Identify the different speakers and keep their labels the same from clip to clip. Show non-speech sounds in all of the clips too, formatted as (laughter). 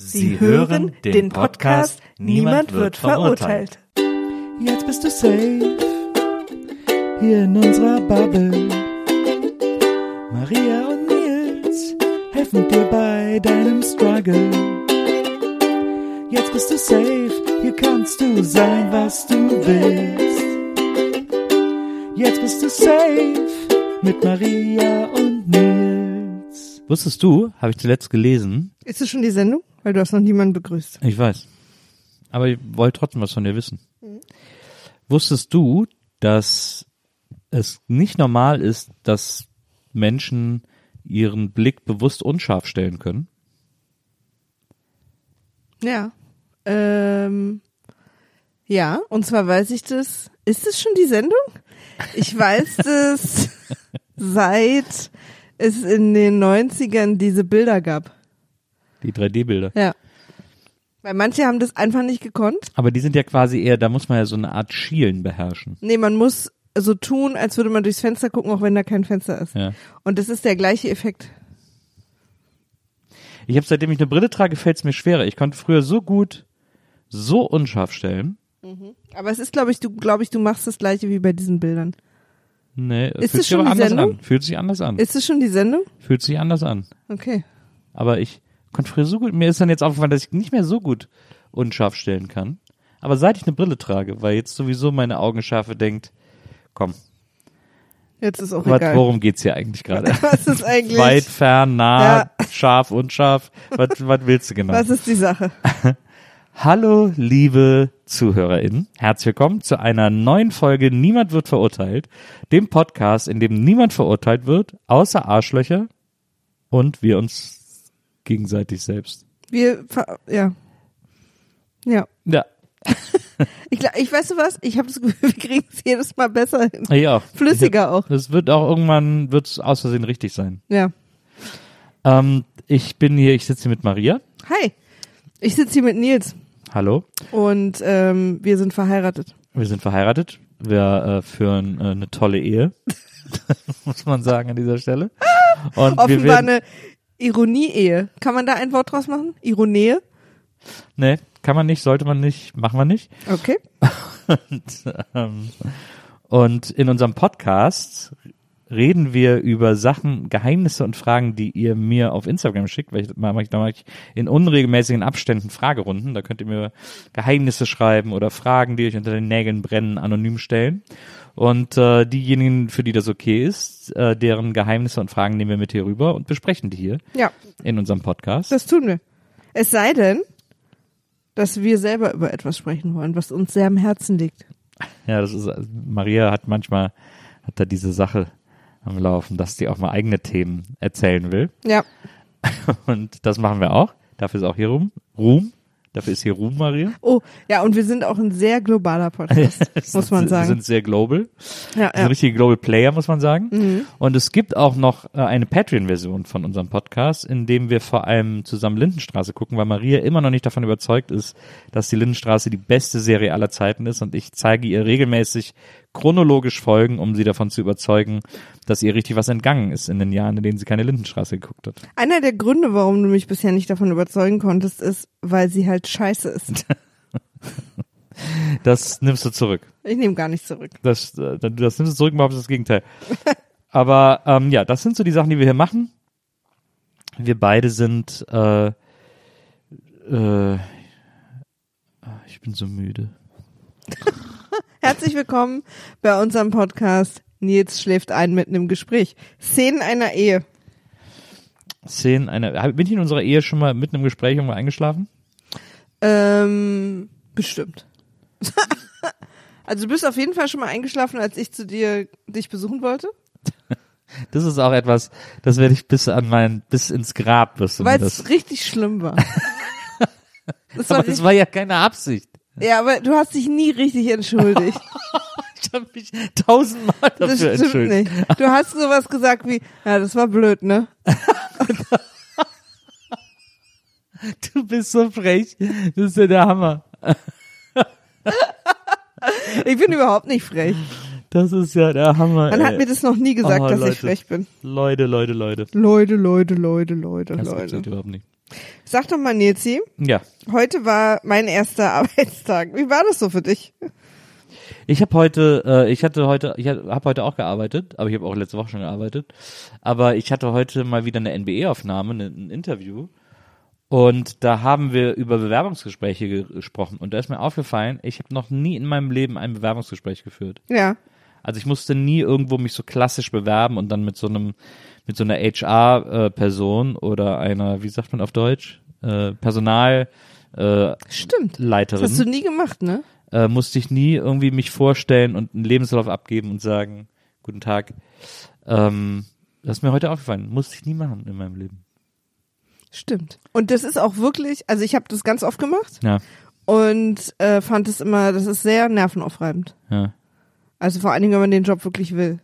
Speaker 1: Sie hören den Podcast Niemand wird verurteilt.
Speaker 2: Jetzt bist du safe. Hier in unserer Bubble. Maria und Nils helfen dir bei deinem Struggle. Jetzt bist du safe. Hier kannst du sein, was du willst. Jetzt bist du safe mit Maria und Nils.
Speaker 1: Wusstest du, habe ich zuletzt gelesen,
Speaker 3: Ist es schon die Sendung? Weil du hast noch niemanden begrüßt.
Speaker 1: ich weiß, aber ich wollte trotzdem was von dir wissen. Wusstest du, dass es nicht normal ist, dass Menschen ihren Blick bewusst unscharf stellen können?
Speaker 3: Ja. Ähm, ja, und zwar weiß ich das. Ist es schon die Sendung? Ich weiß (laughs) das seit es in den 90ern diese Bilder gab.
Speaker 1: Die 3D-Bilder.
Speaker 3: Ja. Weil manche haben das einfach nicht gekonnt.
Speaker 1: Aber die sind ja quasi eher, da muss man ja so eine Art Schielen beherrschen.
Speaker 3: Nee, man muss so tun, als würde man durchs Fenster gucken, auch wenn da kein Fenster ist.
Speaker 1: Ja.
Speaker 3: Und das ist der gleiche Effekt.
Speaker 1: Ich habe seitdem ich eine Brille trage, fällt es mir schwerer. Ich konnte früher so gut so unscharf stellen.
Speaker 3: Aber es ist, glaube ich, du, glaube ich, du machst das gleiche wie bei diesen Bildern.
Speaker 1: Nee,
Speaker 3: Ist
Speaker 1: fühlt
Speaker 3: es
Speaker 1: sich
Speaker 3: schon
Speaker 1: aber
Speaker 3: die
Speaker 1: anders
Speaker 3: Sendung?
Speaker 1: an. Fühlt sich anders an.
Speaker 3: Ist es schon die Sendung?
Speaker 1: Fühlt sich anders an.
Speaker 3: Okay.
Speaker 1: Aber ich konnte früher so gut, mir ist dann jetzt aufgefallen, dass ich nicht mehr so gut unscharf stellen kann. Aber seit ich eine Brille trage, weil jetzt sowieso meine Augenschärfe denkt, komm,
Speaker 3: Jetzt ist auch
Speaker 1: wat,
Speaker 3: egal.
Speaker 1: worum geht's hier eigentlich gerade? (laughs)
Speaker 3: Was ist eigentlich?
Speaker 1: Weit, fern, nah,
Speaker 3: Ja.
Speaker 1: scharf, unscharf. Was, was willst du genau?
Speaker 3: Was ist die Sache? (laughs)
Speaker 1: Hallo, liebe ZuhörerInnen. Herzlich willkommen zu einer neuen Folge Niemand wird verurteilt. Dem Podcast, in dem niemand verurteilt wird, außer Arschlöcher und wir uns gegenseitig selbst.
Speaker 3: Wir, ja. Ja.
Speaker 1: Ja, (laughs)
Speaker 3: Ich, ich weiß du was? Ich habe das Gefühl, (laughs) wir kriegen es jedes Mal besser hin.
Speaker 1: ja.
Speaker 3: Flüssiger auch.
Speaker 1: Es wird auch irgendwann, wird's aus Versehen richtig sein.
Speaker 3: Ja.
Speaker 1: Ähm, ich bin hier, ich sitze hier mit Maria.
Speaker 3: Hi. Ich sitze hier mit Nils
Speaker 1: Hallo.
Speaker 3: und ähm, wir sind verheiratet.
Speaker 1: Wir sind verheiratet. Wir äh, führen äh, eine tolle Ehe. (laughs) Muss man sagen an dieser Stelle. Und wir
Speaker 3: Offenbar
Speaker 1: werden,
Speaker 3: eine Ironie-Ehe. Kann man da ein Wort draus machen? Ironie?
Speaker 1: nee, kann man nicht, sollte man nicht, machen wir nicht.
Speaker 3: Okay. (laughs)
Speaker 1: Ähm, und in unserem Podcast reden wir über Sachen, Geheimnisse und Fragen, die ihr mir auf Instagram schickt, weil ich da mache ich, in unregelmäßigen Abständen Fragerunden. Da könnt ihr mir Geheimnisse schreiben oder Fragen, die euch unter den Nägeln brennen, anonym stellen. Und äh, diejenigen, für die das okay ist, äh, deren Geheimnisse und Fragen nehmen wir mit hier rüber und besprechen die hier
Speaker 3: Ja,
Speaker 1: in unserem Podcast.
Speaker 3: das tun wir. Es sei denn, dass wir selber über etwas sprechen wollen, was uns sehr am Herzen liegt.
Speaker 1: Ja, das ist, Maria hat manchmal, hat da diese Sache am Laufen, dass sie auch mal eigene Themen erzählen will.
Speaker 3: Ja. (laughs)
Speaker 1: Und das machen wir auch. Dafür ist auch hier Ruhm. Ruhm. Dafür ist hier Ruhm, Maria.
Speaker 3: Oh, ja, und wir sind auch ein sehr globaler Podcast, (laughs) muss man
Speaker 1: Wir
Speaker 3: sagen.
Speaker 1: sind sehr global.
Speaker 3: Ja,
Speaker 1: Wir
Speaker 3: ja.
Speaker 1: richtige Global Player, muss man sagen.
Speaker 3: Mhm.
Speaker 1: Und es gibt auch noch äh, eine Patreon-Version von unserem Podcast, in dem wir vor allem zusammen Lindenstraße gucken, weil Maria immer noch nicht davon überzeugt ist, dass die Lindenstraße die beste Serie aller Zeiten ist. Und ich zeige ihr regelmäßig chronologisch Folgen, um sie davon zu überzeugen, dass ihr richtig was entgangen ist in den Jahren, in denen sie keine Lindenstraße geguckt hat.
Speaker 3: Einer der Gründe, warum du mich bisher nicht davon überzeugen konntest, ist, weil sie halt scheiße ist. (laughs)
Speaker 1: Das nimmst du zurück.
Speaker 3: Ich nehme gar nicht zurück.
Speaker 1: Das, äh, das nimmst du zurück, überhaupt das Gegenteil. (laughs) Aber ähm, ja, das sind so die Sachen, die wir hier machen. Wir beide sind, äh, äh, ich bin so müde.
Speaker 3: Herzlich willkommen bei unserem Podcast Nils schläft ein mitten im Gespräch. Szenen einer Ehe.
Speaker 1: Szenen einer, bin ich in unserer Ehe schon mal mitten im Gespräch irgendwo eingeschlafen?
Speaker 3: Ähm, bestimmt. (laughs) also du bist auf jeden Fall schon mal eingeschlafen, als ich zu dir dich besuchen wollte. (laughs)
Speaker 1: Das ist auch etwas, das werde ich bis an mein, bis ins Grab mir
Speaker 3: Weil es richtig schlimm war. (laughs) Das war
Speaker 1: Aber das war ja keine Absicht.
Speaker 3: Ja, aber du hast dich nie richtig entschuldigt. (laughs)
Speaker 1: Ich habe mich tausendmal dafür
Speaker 3: Das stimmt
Speaker 1: entschuldigt.
Speaker 3: nicht. Du hast sowas gesagt wie, ja, das war blöd, ne? (laughs)
Speaker 1: Du bist so frech. Das ist ja der Hammer.
Speaker 3: Ich bin überhaupt nicht frech.
Speaker 1: Das ist ja der Hammer.
Speaker 3: Man
Speaker 1: ey.
Speaker 3: hat mir das noch nie gesagt,
Speaker 1: Oh,
Speaker 3: dass
Speaker 1: Leute.
Speaker 3: ich frech bin.
Speaker 1: Leute, Leute, Leute.
Speaker 3: Leute, Leute, Leute, Leute,
Speaker 1: Das
Speaker 3: Leute.
Speaker 1: halt überhaupt nicht.
Speaker 3: Sag doch mal, Nilsi,
Speaker 1: Ja.
Speaker 3: heute war mein erster (laughs) Arbeitstag. Wie war das so für dich?
Speaker 1: Ich habe heute, äh, ich hatte heute, ich habe heute auch gearbeitet, aber ich habe auch letzte Woche schon gearbeitet. Aber ich hatte heute mal wieder eine NBE-Aufnahme, ne, ein Interview. Und da haben wir über Bewerbungsgespräche ge- gesprochen. Und da ist mir aufgefallen, ich habe noch nie in meinem Leben ein Bewerbungsgespräch geführt.
Speaker 3: Ja.
Speaker 1: Also ich musste nie irgendwo mich so klassisch bewerben und dann mit so einem, mit so einer HR-Person oder einer, wie sagt man auf Deutsch, äh, Personal, äh,
Speaker 3: Stimmt. Das
Speaker 1: Leiterin
Speaker 3: hast du nie gemacht, ne?
Speaker 1: äh, musste ich nie irgendwie mich vorstellen und einen Lebenslauf abgeben und sagen, guten Tag. Ähm, das ist mir heute aufgefallen. Musste ich nie machen in meinem Leben.
Speaker 3: Stimmt. Und das ist auch wirklich, also ich habe das ganz oft gemacht
Speaker 1: Ja,
Speaker 3: und äh, fand es immer, das ist sehr nervenaufreibend.
Speaker 1: ja.
Speaker 3: Also vor allen Dingen, wenn man den Job wirklich will.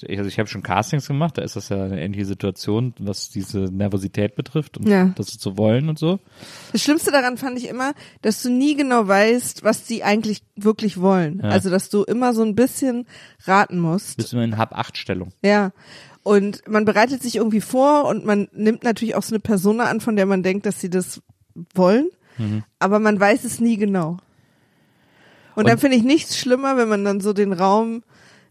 Speaker 1: Ich, also ich habe schon Castings gemacht, da ist das ja eine ähnliche Situation, was diese Nervosität betrifft und
Speaker 3: Ja.
Speaker 1: das zu wollen und so.
Speaker 3: Das Schlimmste daran fand ich immer, dass du nie genau weißt, was die eigentlich wirklich wollen.
Speaker 1: Ja.
Speaker 3: Also dass du immer so ein bisschen raten musst.
Speaker 1: Bist immer in Hab-8-Stellung.
Speaker 3: Ja. Und man bereitet sich irgendwie vor und man nimmt natürlich auch so eine Persona an, von der man denkt, dass sie das wollen, aber man weiß es nie genau. Und, dann
Speaker 1: Und-
Speaker 3: finde ich nichts schlimmer, wenn man dann so den Raum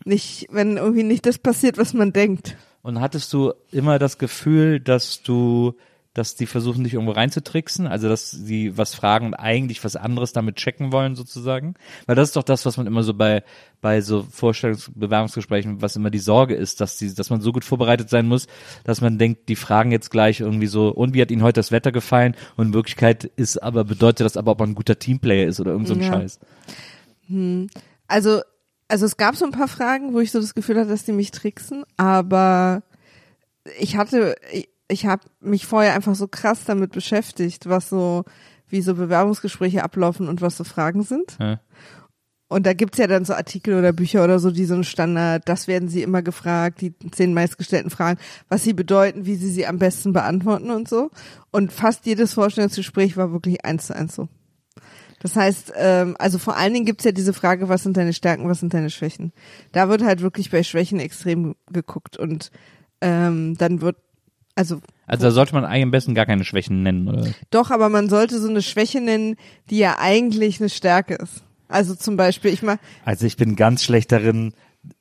Speaker 3: nicht, wenn irgendwie nicht das passiert, was man denkt.
Speaker 1: Und hattest du immer das Gefühl, dass du, dass die versuchen, dich irgendwo reinzutricksen? Also, dass sie was fragen und eigentlich was anderes damit checken wollen, sozusagen? Weil das ist doch das, was man immer so bei, bei so Vorstellungsbewerbungsgesprächen, was immer die Sorge ist, dass die, dass man so gut vorbereitet sein muss, dass man denkt, die fragen jetzt gleich irgendwie so, und wie hat Ihnen heute das Wetter gefallen? Und in Wirklichkeit ist aber, bedeutet das aber, ob man ein guter Teamplayer ist oder irgend so ein
Speaker 3: Ja.
Speaker 1: Scheiß.
Speaker 3: Also, also es gab so ein paar Fragen, wo ich so das Gefühl hatte, dass die mich tricksen, aber ich hatte, ich, ich habe mich vorher einfach so krass damit beschäftigt, was so, wie so Bewerbungsgespräche ablaufen und was so Fragen sind.
Speaker 1: Ja.
Speaker 3: Und da gibt's ja dann so Artikel oder Bücher oder so, die so ein Standard, das werden sie immer gefragt, die zehn meistgestellten Fragen, was sie bedeuten, wie sie sie am besten beantworten und so. Und fast jedes Vorstellungsgespräch war wirklich eins zu eins so. Das heißt, ähm, also vor allen Dingen gibt's ja diese Frage, was sind deine Stärken, was sind deine Schwächen. Da wird halt wirklich bei Schwächen extrem geguckt und ähm, dann wird, also
Speaker 1: Also da sollte man eigentlich am besten gar keine Schwächen nennen, oder?
Speaker 3: doch, aber man sollte so eine Schwäche nennen, die ja eigentlich eine Stärke ist. Also zum Beispiel, ich mal,
Speaker 1: Also ich bin ganz schlecht darin,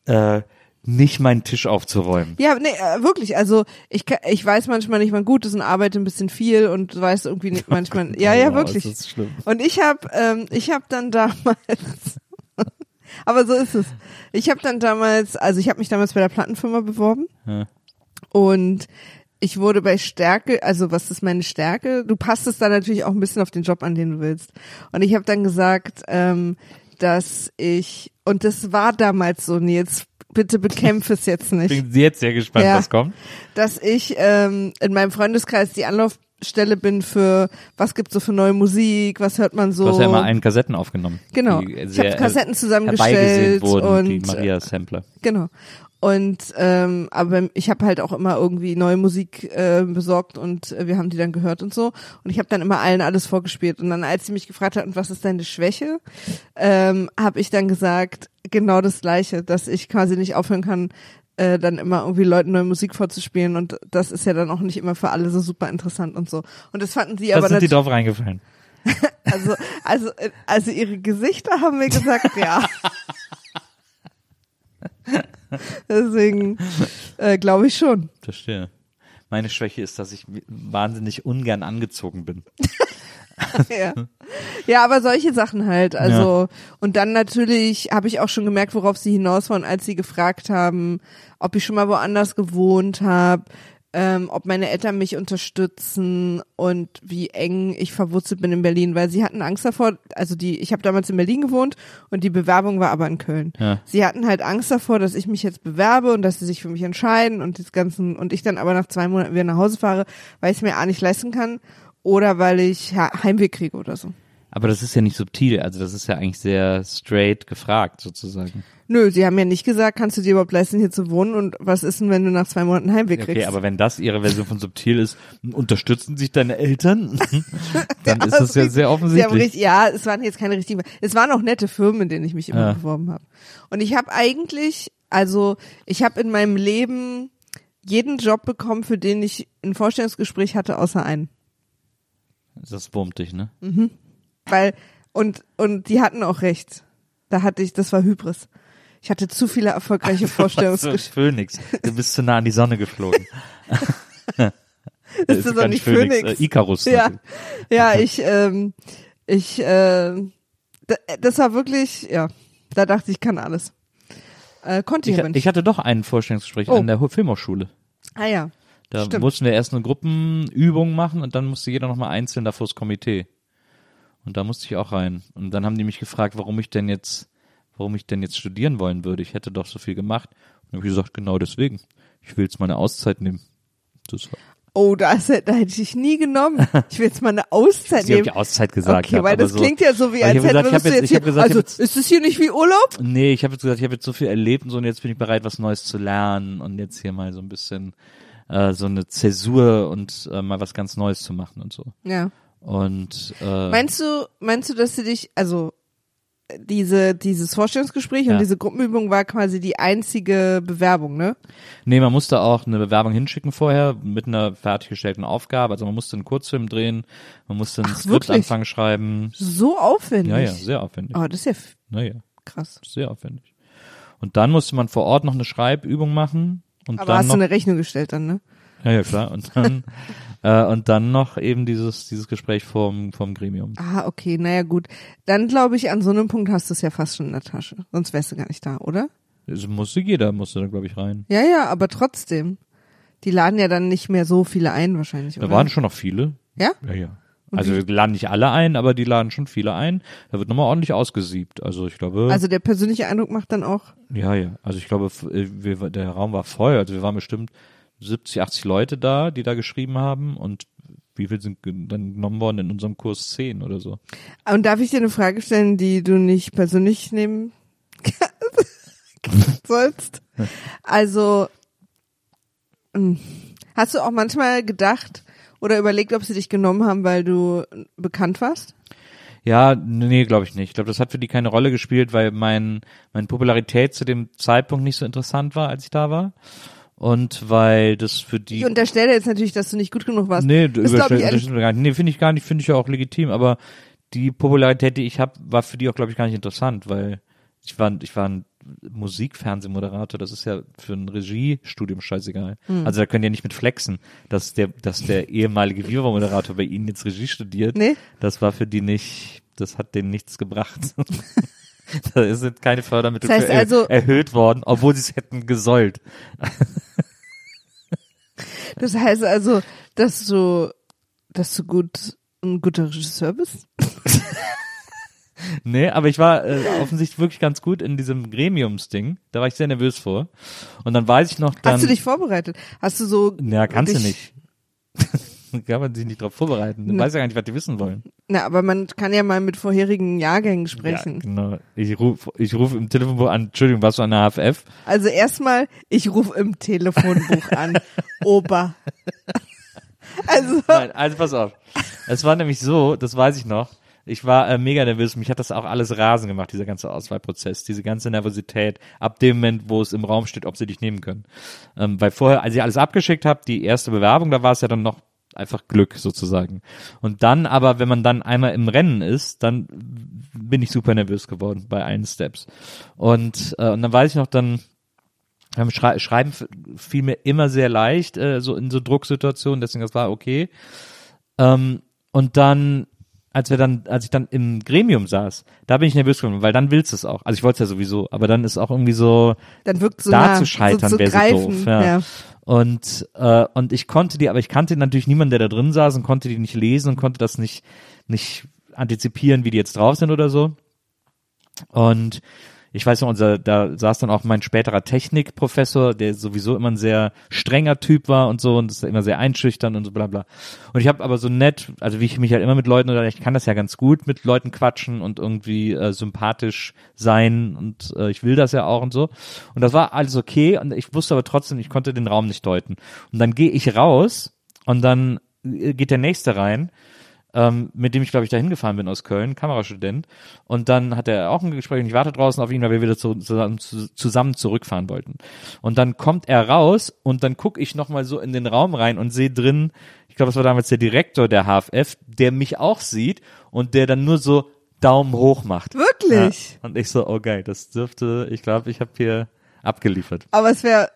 Speaker 1: äh, nicht meinen Tisch aufzuräumen.
Speaker 3: Ja, nee, äh, wirklich. Also ich, ich weiß manchmal nicht, wann gut ist und arbeite ein bisschen viel und weiß irgendwie nicht (laughs) manchmal. ja, ja,
Speaker 1: Oh,
Speaker 3: wirklich.
Speaker 1: Das ist schlimm.
Speaker 3: Und ich habe, ähm, ich habe dann damals, (laughs) aber so ist es. Ich habe dann damals, also ich habe mich damals bei der Plattenfirma beworben
Speaker 1: Ja.
Speaker 3: und ich wurde bei Stärke, also was ist meine Stärke? Du passt es dann natürlich auch ein bisschen auf den Job an, den du willst. Und ich habe dann gesagt, ähm, dass ich, und das war damals so, Nils, bitte bekämpfe es jetzt nicht
Speaker 1: Bin jetzt sehr gespannt,
Speaker 3: Ja.
Speaker 1: was kommt.
Speaker 3: dass ich ähm, in meinem Freundeskreis die Anlaufstelle bin für was gibt's so für neue Musik, was hört man so.
Speaker 1: Du hast ja immer einen Kassetten aufgenommen.
Speaker 3: Genau. Ich
Speaker 1: sehr
Speaker 3: hab Kassetten zusammengestellt
Speaker 1: wurden, die
Speaker 3: und,
Speaker 1: Maria-Sampler.
Speaker 3: Genau. Und ähm, aber ich habe halt auch immer irgendwie neue Musik äh, besorgt und äh, wir haben die dann gehört und so. Und ich habe dann immer allen alles vorgespielt. Und dann, als sie mich gefragt hat, was ist deine Schwäche, ähm, habe ich dann gesagt, genau das Gleiche, dass ich quasi nicht aufhören kann, äh, dann immer irgendwie Leuten neue Musik vorzuspielen. Und das ist ja dann auch nicht immer für alle so super interessant und so. Und das fanden sie
Speaker 1: Da
Speaker 3: aber
Speaker 1: sind die drauf reingefallen. (laughs)
Speaker 3: also, also, also ihre Gesichter haben mir gesagt, ja. (laughs) Deswegen äh, glaube ich schon.
Speaker 1: Verstehe. Meine Schwäche ist, dass ich wahnsinnig ungern angezogen bin. (laughs) (laughs)
Speaker 3: ja. ja, aber solche Sachen halt. Also und dann natürlich habe ich auch schon gemerkt, worauf sie hinaus wollen, als sie gefragt haben, ob ich schon mal woanders gewohnt habe, ähm, ob meine Eltern mich unterstützen und wie eng ich verwurzelt bin in Berlin, weil sie hatten Angst davor. Also die, ich habe damals in Berlin gewohnt und die Bewerbung war aber in Köln.
Speaker 1: Ja.
Speaker 3: Sie hatten halt Angst davor, dass ich mich jetzt bewerbe und dass sie sich für mich entscheiden und das ganzen und ich dann aber nach zwei Monaten wieder nach Hause fahre, weil ich es mir A nicht leisten kann oder weil ich Heimweh kriege oder so.
Speaker 1: Aber das ist ja nicht subtil, also das ist ja eigentlich sehr straight gefragt sozusagen.
Speaker 3: Nö, sie haben ja nicht gesagt, kannst du dir überhaupt leisten, hier zu wohnen und was ist denn, wenn du nach zwei Monaten Heimweh kriegst?
Speaker 1: Okay, aber wenn das ihre Version von subtil ist, unterstützen sich deine Eltern, (laughs) dann
Speaker 3: Ja,
Speaker 1: ist das ja sehr offensichtlich.
Speaker 3: richtig, ja, es waren jetzt keine richtigen, es waren auch nette Firmen, in denen ich mich immer
Speaker 1: Ja.
Speaker 3: beworben habe. Und ich habe eigentlich, also ich habe in meinem Leben jeden Job bekommen, für den ich ein Vorstellungsgespräch hatte, außer einen.
Speaker 1: Das wurmt dich, ne?
Speaker 3: Weil, und, und die hatten auch recht. Da hatte ich, das war Hybris. Ich hatte zu viele erfolgreiche (laughs) Vorstellungsgespräche.
Speaker 1: Phoenix. Du bist zu nah an die Sonne geflogen. (laughs)
Speaker 3: Ist das
Speaker 1: gar
Speaker 3: doch nicht Phoenix?
Speaker 1: Äh, Icarus.
Speaker 3: Ja, ja, (laughs) ich, ähm, ich, äh, das war wirklich, ja, da dachte ich, ich kann alles. Äh, konnte ich,
Speaker 1: Ich, ich hatte doch ein Vorstellungsgespräch
Speaker 3: Oh.
Speaker 1: an der Ho- Filmhochschule.
Speaker 3: ah ja,
Speaker 1: Da
Speaker 3: Stimmt.
Speaker 1: mussten wir erst eine Gruppenübung machen und dann musste jeder nochmal einzeln davor das Komitee. Und da musste ich auch rein. Und dann haben die mich gefragt, warum ich denn jetzt, warum ich denn jetzt studieren wollen würde. Ich hätte doch so viel gemacht. Und habe ich gesagt, genau deswegen. Ich will jetzt meine Auszeit nehmen. Das war,
Speaker 3: oh, da, ist, da hätte ich nie genommen. Ich will jetzt mal eine Auszeit (laughs)
Speaker 1: habe
Speaker 3: nehmen.
Speaker 1: die Auszeit gesagt.
Speaker 3: okay,
Speaker 1: hab,
Speaker 3: weil das
Speaker 1: so,
Speaker 3: klingt ja so wie, als
Speaker 1: ich ich
Speaker 3: wir
Speaker 1: hab jetzt- ich hab gesagt, ich
Speaker 3: also,
Speaker 1: jetzt-
Speaker 3: ist das hier nicht wie Urlaub?
Speaker 1: Nee, ich habe jetzt gesagt, ich habe jetzt so viel erlebt und so und jetzt bin ich bereit, was Neues zu lernen und jetzt hier mal so ein bisschen äh, so eine Zäsur und äh, mal was ganz Neues zu machen und so.
Speaker 3: Ja.
Speaker 1: Und äh,
Speaker 3: Meinst du, meinst du, dass sie dich, also diese, dieses Vorstellungsgespräch
Speaker 1: Ja.
Speaker 3: und diese Gruppenübung war quasi die einzige Bewerbung, ne?
Speaker 1: nee, man musste auch eine Bewerbung hinschicken vorher mit einer fertiggestellten Aufgabe. Also man musste einen Kurzfilm drehen, man musste einen
Speaker 3: Ach?
Speaker 1: Skriptanfang schreiben.
Speaker 3: So aufwendig.
Speaker 1: Ja, ja, sehr aufwendig.
Speaker 3: Oh, das ist ja
Speaker 1: Naja,
Speaker 3: krass.
Speaker 1: sehr aufwendig. Und dann musste man vor Ort noch eine Schreibübung machen und
Speaker 3: Aber
Speaker 1: dann
Speaker 3: hast
Speaker 1: noch
Speaker 3: du eine Rechnung gestellt dann, ne?
Speaker 1: Ja, ja, klar. Und dann, (laughs) äh, und dann noch eben dieses, dieses Gespräch vom, vom Gremium.
Speaker 3: Ah, okay, naja, gut. Dann glaube ich, an so einem Punkt hast du es ja fast schon in der Tasche. Sonst wärst du gar nicht da, oder?
Speaker 1: Es musste jeder, musste da, glaube ich, rein.
Speaker 3: Ja, ja, aber trotzdem. Die laden ja dann nicht mehr so viele ein, wahrscheinlich,
Speaker 1: Da
Speaker 3: oder?
Speaker 1: waren schon noch viele.
Speaker 3: ja?
Speaker 1: Ja, ja. Also wir laden nicht alle ein, aber die laden schon viele ein. Da wird nochmal ordentlich ausgesiebt. Also ich glaube,
Speaker 3: Also der persönliche Eindruck macht dann auch.
Speaker 1: ja, ja. Also ich glaube, äh, wir, der Raum war voll. Also wir waren bestimmt 70, 80 Leute da, die da geschrieben haben. Und wie viel sind dann genommen worden in unserem Kurs 10 oder so?
Speaker 3: Und darf ich dir eine Frage stellen, die du nicht persönlich nehmen (laughs) sollst? (laughs) Also, hm, hast du auch manchmal gedacht oder überlegt, ob sie dich genommen haben, weil du bekannt warst?
Speaker 1: Ja, nee, glaube ich nicht. Ich glaube, das hat für die keine Rolle gespielt, weil mein, meine Popularität zu dem Zeitpunkt nicht so interessant war, als ich da war. Und weil das für die.
Speaker 3: Ich unterstelle jetzt natürlich, dass du nicht gut genug warst.
Speaker 1: nee, du
Speaker 3: das glaube ich
Speaker 1: überstell-
Speaker 3: ehrlich.
Speaker 1: das gar nicht. Nee, finde ich gar nicht, finde ich ja auch legitim, aber die Popularität, die ich habe, war für die auch, glaube ich, gar nicht interessant, weil ich war, ich war ein Musikfernsehmoderator, das ist ja für ein Regiestudium scheißegal.
Speaker 3: Hm.
Speaker 1: Also da können ja nicht mit flexen, dass der, dass der ehemalige Viva-Moderator bei ihnen jetzt Regie studiert.
Speaker 3: Nee?
Speaker 1: Das war für die nicht, das hat denen nichts gebracht. (laughs) da sind keine Fördermittel
Speaker 3: Das heißt also-
Speaker 1: erhöht worden, obwohl sie es hätten gesollt. (laughs)
Speaker 3: Das heißt also, dass du, dass du gut, ein guter Regisseur bist? (laughs)
Speaker 1: Nee, aber ich war äh, offensichtlich wirklich ganz gut in diesem Gremiumsding. Da war ich sehr nervös vor. Und dann weiß ich noch dann.
Speaker 3: Hast du dich vorbereitet? Hast du so.
Speaker 1: Ja, kannst du nicht. (laughs) Kann man sich nicht drauf vorbereiten. Du weißt ja gar nicht, was die wissen wollen.
Speaker 3: Na, aber man kann ja mal mit vorherigen Jahrgängen
Speaker 1: Ja,
Speaker 3: sprechen.
Speaker 1: genau. Ich rufe ich ruf im Telefonbuch an, Entschuldigung, warst du an der HFF?
Speaker 3: Also erstmal, ich rufe im Telefonbuch an. (laughs) Opa. (laughs) Also,
Speaker 1: Nein, also pass auf. Es war nämlich so, das weiß ich noch. Ich war äh, mega nervös. Mich hat das auch alles rasen gemacht, dieser ganze Auswahlprozess, diese ganze Nervosität, ab dem Moment, wo es im Raum steht, ob sie dich nehmen können. Ähm, weil vorher, als ich alles abgeschickt habe, die erste Bewerbung, da war es ja dann noch einfach Glück sozusagen. Und dann aber, wenn man dann einmal im Rennen ist, dann bin ich super nervös geworden bei allen Steps. Und, äh, und dann weiß ich noch, dann Schrei Schreiben fiel mir immer sehr leicht, äh, so in so Drucksituationen, deswegen das war okay. Ähm, und dann, als wir dann, als ich dann im Gremium saß, da bin ich nervös geworden, weil dann willst du es auch. Also ich wollte es ja sowieso, aber dann ist auch irgendwie so,
Speaker 3: Dann wirkt so
Speaker 1: da
Speaker 3: nah,
Speaker 1: zu scheitern
Speaker 3: so zu
Speaker 1: wäre so doof. Ja.
Speaker 3: ja.
Speaker 1: Und, äh, und ich konnte die, aber ich kannte natürlich niemanden, der da drin saß und konnte die nicht lesen und konnte das nicht, nicht antizipieren, wie die jetzt drauf sind oder so. Und ich weiß noch, unser, da saß dann auch mein späterer Technikprofessor, der sowieso immer ein sehr strenger Typ war und so und ist immer sehr einschüchtern und so bla bla. Und ich habe aber so nett, also wie ich mich halt immer mit Leuten oder ich kann das ja ganz gut mit Leuten quatschen und irgendwie äh, sympathisch sein und äh, ich will das ja auch und so. Und das war alles okay und ich wusste aber trotzdem, ich konnte den Raum nicht deuten. Und dann gehe ich raus und dann äh, geht der nächste rein ähm, mit dem ich, glaube ich, da hingefahren bin aus Köln, Kamerastudent. Und dann hat er auch ein Gespräch und ich warte draußen auf ihn, weil wir wieder zu, zusammen, zu, zusammen zurückfahren wollten. Und dann kommt er raus und dann gucke ich nochmal so in den Raum rein und sehe drin, ich glaube, das war damals der Direktor der HFF, der mich auch sieht und der dann nur so Daumen hoch macht.
Speaker 3: Wirklich?
Speaker 1: Ja. Und ich so, oh geil, das dürfte, ich glaube, ich habe hier abgeliefert.
Speaker 3: Aber es wäre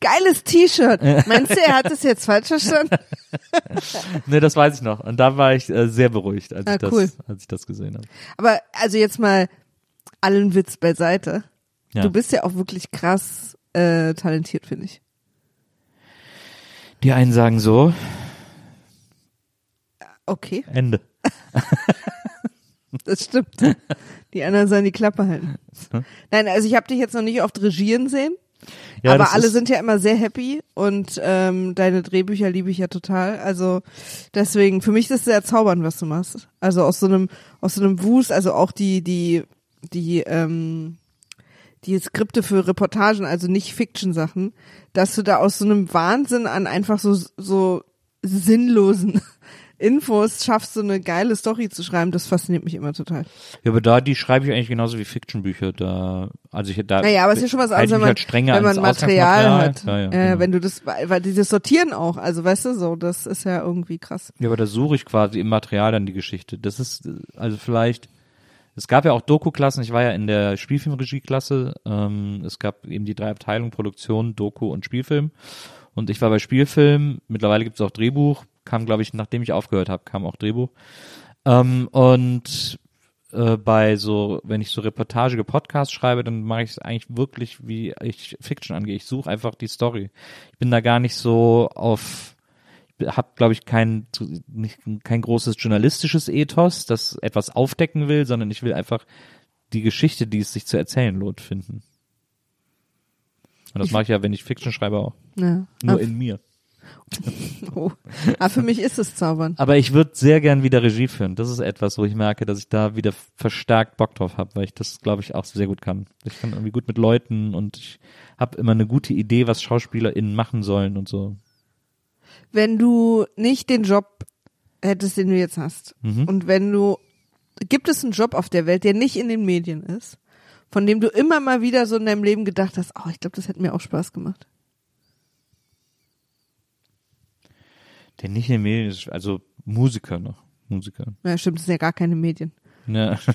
Speaker 3: geiles T-Shirt. Meinst du, er hat es jetzt falsch verstanden? (laughs)
Speaker 1: Ne, das weiß ich noch. Und da war ich äh, sehr beruhigt, als,
Speaker 3: Ah,
Speaker 1: ich das,
Speaker 3: cool.
Speaker 1: als ich das gesehen habe.
Speaker 3: Aber also jetzt mal allen Witz beiseite.
Speaker 1: Ja.
Speaker 3: Du bist ja auch wirklich krass äh, talentiert, finde ich.
Speaker 1: Die einen sagen so,
Speaker 3: Okay,
Speaker 1: Ende.
Speaker 3: das stimmt. Die anderen sollen die Klappe halten. (laughs) Nein, also ich habe dich jetzt noch nicht oft regieren sehen.
Speaker 1: Ja,
Speaker 3: aber alle sind ja immer sehr happy und ähm, deine Drehbücher liebe ich ja total. Also deswegen, für mich ist es sehr zaubernd, was du machst. Also aus so einem, aus so einem Wust, also auch die, die, die, ähm, die Skripte für Reportagen, also nicht Fiction-Sachen, dass du da aus so einem Wahnsinn an einfach so, so sinnlosen Infos schaffst, so eine geile Story zu schreiben, das fasziniert mich immer total.
Speaker 1: Ja, aber da, die schreibe ich eigentlich genauso wie Fiction-Bücher. Da, also ich da.
Speaker 3: Naja, aber es ist ja schon was anderes,
Speaker 1: ich
Speaker 3: wenn man,
Speaker 1: halt
Speaker 3: wenn man Material hat.
Speaker 1: Ja, ja,
Speaker 3: äh,
Speaker 1: genau.
Speaker 3: Wenn du das, weil weil dieses Sortieren auch, also weißt du, so, das ist ja irgendwie krass.
Speaker 1: ja, aber da suche ich quasi im Material dann die Geschichte. Das ist, also vielleicht, es gab ja auch Doku-Klassen, ich war ja in der Spielfilmregie-Klasse, ähm, es gab eben die drei Abteilungen, Produktion, Doku und Spielfilm. Und ich war bei Spielfilm, mittlerweile gibt es auch Drehbuch, kam, glaube ich, nachdem ich aufgehört habe, kam auch Drehbuch. Ähm, und äh, bei so, wenn ich so reportagige Podcasts schreibe, dann mache ich es eigentlich wirklich, wie ich Fiction angehe. Ich suche einfach die Story. Ich bin da gar nicht so auf, ich habe, glaube ich, kein, nicht, kein großes journalistisches Ethos, das etwas aufdecken will, sondern ich will einfach die Geschichte, die es sich zu erzählen lohnt, finden. Und das mache ich ja, wenn ich Fiction schreibe, auch.
Speaker 3: Ja.
Speaker 1: Nur
Speaker 3: Ah,
Speaker 1: in mir.
Speaker 3: Oh. Aber für mich ist es zaubern.
Speaker 1: Aber ich würde sehr gern wieder Regie führen. Das ist etwas, wo ich merke, dass ich da wieder verstärkt Bock drauf habe, weil ich das, glaube ich, auch sehr gut kann. Ich kann irgendwie gut mit Leuten und ich habe immer eine gute Idee, was SchauspielerInnen machen sollen und so.
Speaker 3: Wenn du nicht den Job hättest, den du jetzt hast,
Speaker 1: Mhm.
Speaker 3: und wenn du, gibt es einen Job auf der Welt, der nicht in den Medien ist, von dem du immer mal wieder so in deinem Leben gedacht hast, oh, ich glaube, das hätte mir auch Spaß gemacht.
Speaker 1: Der nicht in den Medien ist, also Musiker noch. Musiker.
Speaker 3: Ja, stimmt, das sind ja gar keine Medien.
Speaker 1: Ja. (laughs)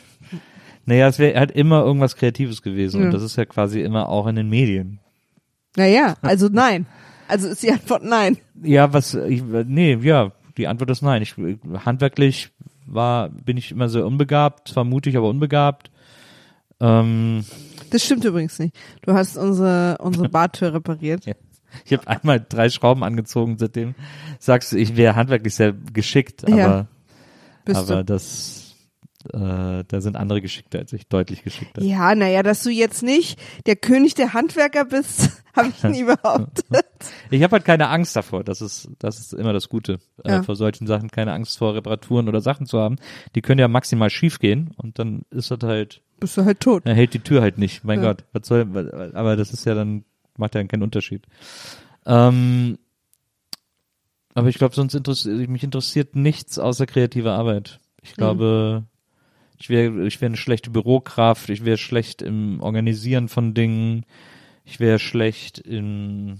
Speaker 1: Naja, es wäre halt immer irgendwas Kreatives gewesen
Speaker 3: Ja.
Speaker 1: und das ist ja quasi immer auch in den Medien.
Speaker 3: Naja, also nein. Also ist die Antwort nein.
Speaker 1: Ja, was, ich, nee, ja, die Antwort ist nein. Ich, handwerklich war, bin ich immer sehr unbegabt, zwar mutig, aber unbegabt. Ähm,
Speaker 3: Das stimmt übrigens nicht. Du hast unsere, unsere Badtür repariert. (laughs)
Speaker 1: Ja. Ich habe einmal drei Schrauben angezogen, seitdem sagst du, ich wäre handwerklich sehr geschickt, aber,
Speaker 3: Ja,
Speaker 1: aber
Speaker 3: du.
Speaker 1: das, äh, da sind andere geschickter als ich, deutlich geschickter.
Speaker 3: Ja, naja, dass du jetzt nicht der König der Handwerker bist, (laughs) habe ich nie (laughs) behauptet.
Speaker 1: Ich habe halt keine Angst davor, das ist, das ist immer das Gute,
Speaker 3: Ja.
Speaker 1: äh, vor solchen Sachen keine Angst vor Reparaturen oder Sachen zu haben. Die können ja maximal schief gehen und dann ist das halt,
Speaker 3: Bist du halt tot.
Speaker 1: er hält die Tür halt nicht, mein
Speaker 3: Ja.
Speaker 1: Gott, was soll, aber das ist ja dann, macht ja keinen Unterschied. Ähm, aber ich glaube, sonst interessiert, mich interessiert nichts außer kreative Arbeit. Ich glaube, ich wäre ich wäre eine schlechte Bürokraft, ich wäre schlecht im Organisieren von Dingen, ich wäre schlecht in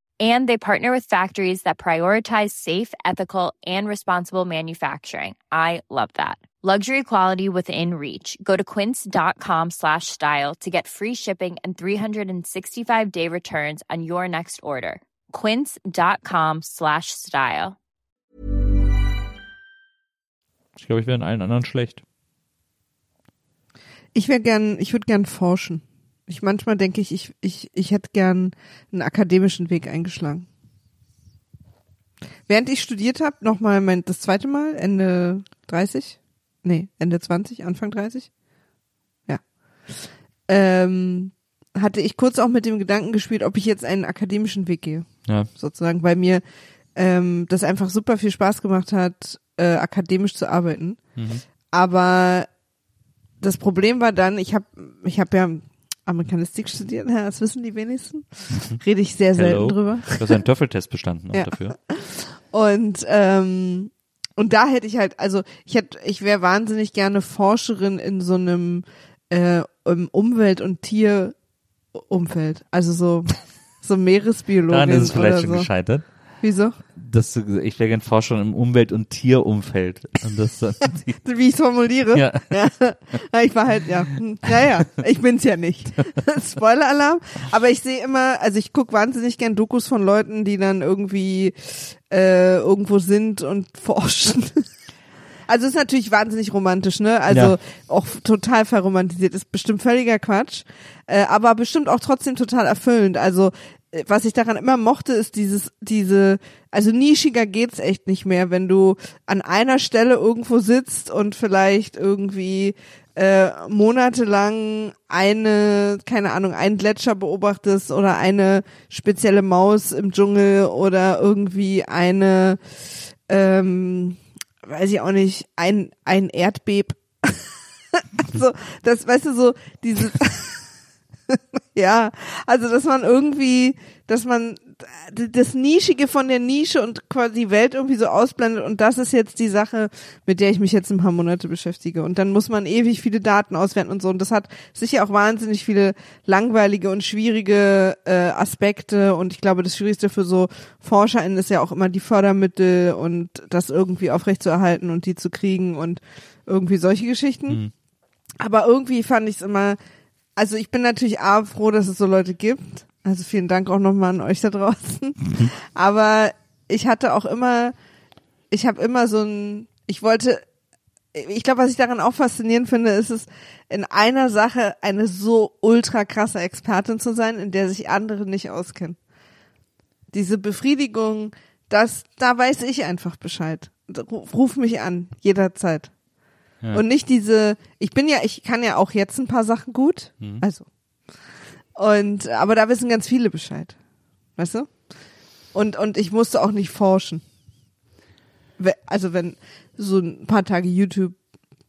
Speaker 4: And they partner with factories that prioritize safe, ethical, and responsible manufacturing. I love that. Luxury quality within reach. Go to quince.com slash style to get free shipping and 365 day returns on your next order. Quince.com slash style.
Speaker 1: Ich glaube, ich wäre in allen anderen schlecht.
Speaker 3: Ich wäre gern, ich würde gern forschen. Ich manchmal denke ich, ich, ich, ich hätte gern einen akademischen Weg eingeschlagen. Während ich studiert habe, nochmal mein das zweite Mal, Ende 30, nee, Ende 20, Anfang 30, ja, ähm, hatte ich kurz auch mit dem Gedanken gespielt, ob ich jetzt einen akademischen Weg gehe,
Speaker 1: Ja.
Speaker 3: sozusagen, weil mir ähm, das einfach super viel Spaß gemacht hat, äh, akademisch zu arbeiten.
Speaker 1: Mhm.
Speaker 3: Aber das Problem war dann, ich habe ich hab ja Amerikanistik studiert, das wissen die wenigsten. Rede ich sehr selten
Speaker 1: Hello.
Speaker 3: drüber.
Speaker 1: Du hast einen Töffeltest bestanden auch
Speaker 3: Ja.
Speaker 1: dafür.
Speaker 3: Und ähm, und da hätte ich halt, also ich hätte, ich wäre wahnsinnig gerne Forscherin in so einem äh, Umwelt- und Tierumfeld. Also so so (laughs) Meeresbiologin
Speaker 1: Daran ist es vielleicht
Speaker 3: oder
Speaker 1: schon
Speaker 3: so.
Speaker 1: gescheitert.
Speaker 3: Wieso?
Speaker 1: Das, ich wäre gern Forscher im Umwelt- und Tierumfeld. Und das dann (laughs)
Speaker 3: Wie ich es formuliere?
Speaker 1: ja.
Speaker 3: Ja, ich war halt, ja, hm, ja, ich bin's ja nicht. (laughs) Spoiler-Alarm. Aber ich sehe immer, also ich guck wahnsinnig gern Dokus von Leuten, die dann irgendwie äh, irgendwo sind und (laughs) forschen. Also ist natürlich wahnsinnig romantisch, ne? Also
Speaker 1: Ja.
Speaker 3: auch total verromantisiert. Ist bestimmt völliger Quatsch, äh, aber bestimmt auch trotzdem total erfüllend. Also was ich daran immer mochte, ist dieses, diese, also nischiger geht's echt nicht mehr, wenn du an einer Stelle irgendwo sitzt und vielleicht irgendwie äh, monatelang eine, keine Ahnung, einen Gletscher beobachtest oder eine spezielle Maus im Dschungel oder irgendwie eine, ähm, weiß ich auch nicht, ein, ein Erdbeb. (laughs) so, das, weißt du, so, dieses, (laughs) (laughs) ja, also, dass man irgendwie, dass man das Nischige von der Nische und quasi die Welt irgendwie so ausblendet und das ist jetzt die Sache, mit der ich mich jetzt ein paar Monate beschäftige und dann muss man ewig viele Daten auswerten und so und das hat sicher auch wahnsinnig viele langweilige und schwierige äh, Aspekte und ich glaube, das Schwierigste für so ForscherInnen ist ja auch immer die Fördermittel und das irgendwie aufrechtzuerhalten und die zu kriegen und irgendwie solche Geschichten.
Speaker 1: Mhm.
Speaker 3: Aber irgendwie fand ich es immer, also ich bin natürlich A, froh, dass es so Leute gibt. Also vielen Dank auch nochmal an euch da draußen. Aber ich hatte auch immer, ich habe immer so ein, ich wollte, ich glaube, was ich daran auch faszinierend finde, ist es, in einer Sache eine so ultra krasse Expertin zu sein, in der sich andere nicht auskennen. Diese Befriedigung, das, da weiß ich einfach Bescheid. Ruf mich an, jederzeit.
Speaker 1: Ja.
Speaker 3: Und nicht diese, ich bin ja, ich kann ja auch jetzt ein paar Sachen gut. Also. Und, aber da wissen ganz viele Bescheid. Weißt du? Und, und ich musste auch nicht forschen. Also wenn so ein paar Tage YouTube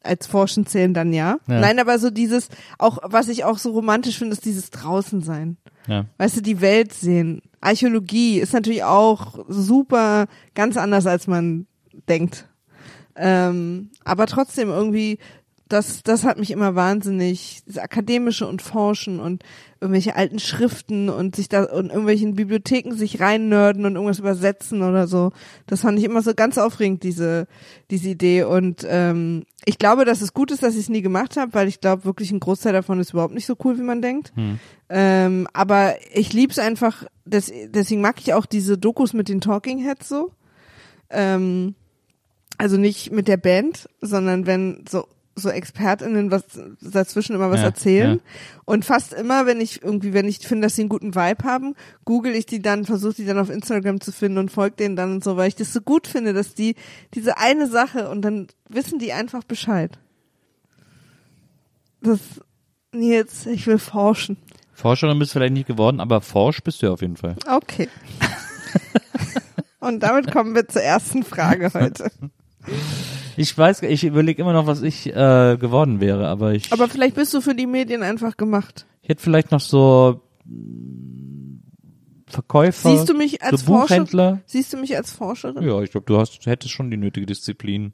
Speaker 3: als Forschen zählen, dann ja.
Speaker 1: Ja.
Speaker 3: Nein, aber so dieses, auch, was ich auch so romantisch finde, ist dieses draußen sein.
Speaker 1: Ja.
Speaker 3: Weißt du, die Welt sehen. Archäologie ist natürlich auch super, ganz anders als man denkt. Ähm, aber trotzdem irgendwie, das, das hat mich immer wahnsinnig, das Akademische und Forschen und irgendwelche alten Schriften und sich da und irgendwelchen Bibliotheken sich reinnörden und irgendwas übersetzen oder so. Das fand ich immer so ganz aufregend, diese, diese Idee. Und ähm, ich glaube, dass es gut ist, dass ich es nie gemacht habe, weil ich glaube, wirklich ein Großteil davon ist überhaupt nicht so cool, wie man denkt. Ähm, aber ich lieb's einfach, des, deswegen mag ich auch diese Dokus mit den Talking Heads so. Ähm, also nicht mit der Band, sondern wenn so so ExpertInnen was dazwischen immer was
Speaker 1: Ja,
Speaker 3: erzählen.
Speaker 1: ja.
Speaker 3: Und fast immer, wenn ich irgendwie, wenn ich finde, dass sie einen guten Vibe haben, google ich die dann, versuche die dann auf Instagram zu finden und folge denen dann und so, weil ich das so gut finde, dass die diese eine Sache und dann wissen die einfach Bescheid. Das Nils, ich will forschen.
Speaker 1: Forscherin bist du vielleicht nicht geworden, aber forsch bist du ja auf jeden Fall.
Speaker 3: Okay. (laughs) und damit kommen wir zur ersten Frage (laughs) heute.
Speaker 1: Ich weiß, ich überlege immer noch, was ich äh, geworden wäre, aber ich,
Speaker 3: Aber vielleicht bist du für die Medien einfach gemacht.
Speaker 1: ich hätte vielleicht noch so mh, Verkäufer,
Speaker 3: Siehst du mich als
Speaker 1: so
Speaker 3: Forscher? Siehst du mich als Forscherin?
Speaker 1: Ja, ich glaube, du hast, hättest schon die nötige Disziplin.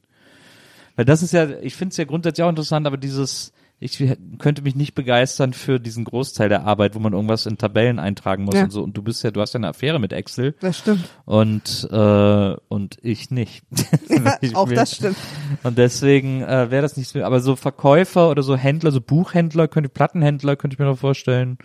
Speaker 1: Weil das ist ja, ich finde es ja grundsätzlich auch interessant, aber dieses, ich könnte mich nicht begeistern für diesen Großteil der Arbeit, wo man irgendwas in Tabellen eintragen muss
Speaker 3: Ja.
Speaker 1: und so. Und du bist ja, du hast ja eine Affäre mit Excel
Speaker 3: Das stimmt.
Speaker 1: und äh, und ich nicht. (laughs) Ich
Speaker 3: auch
Speaker 1: mir-
Speaker 3: das stimmt.
Speaker 1: Und deswegen äh, wäre das nicht so. Aber so Verkäufer oder so Händler, so Buchhändler, könnte Plattenhändler, könnte ich mir noch vorstellen.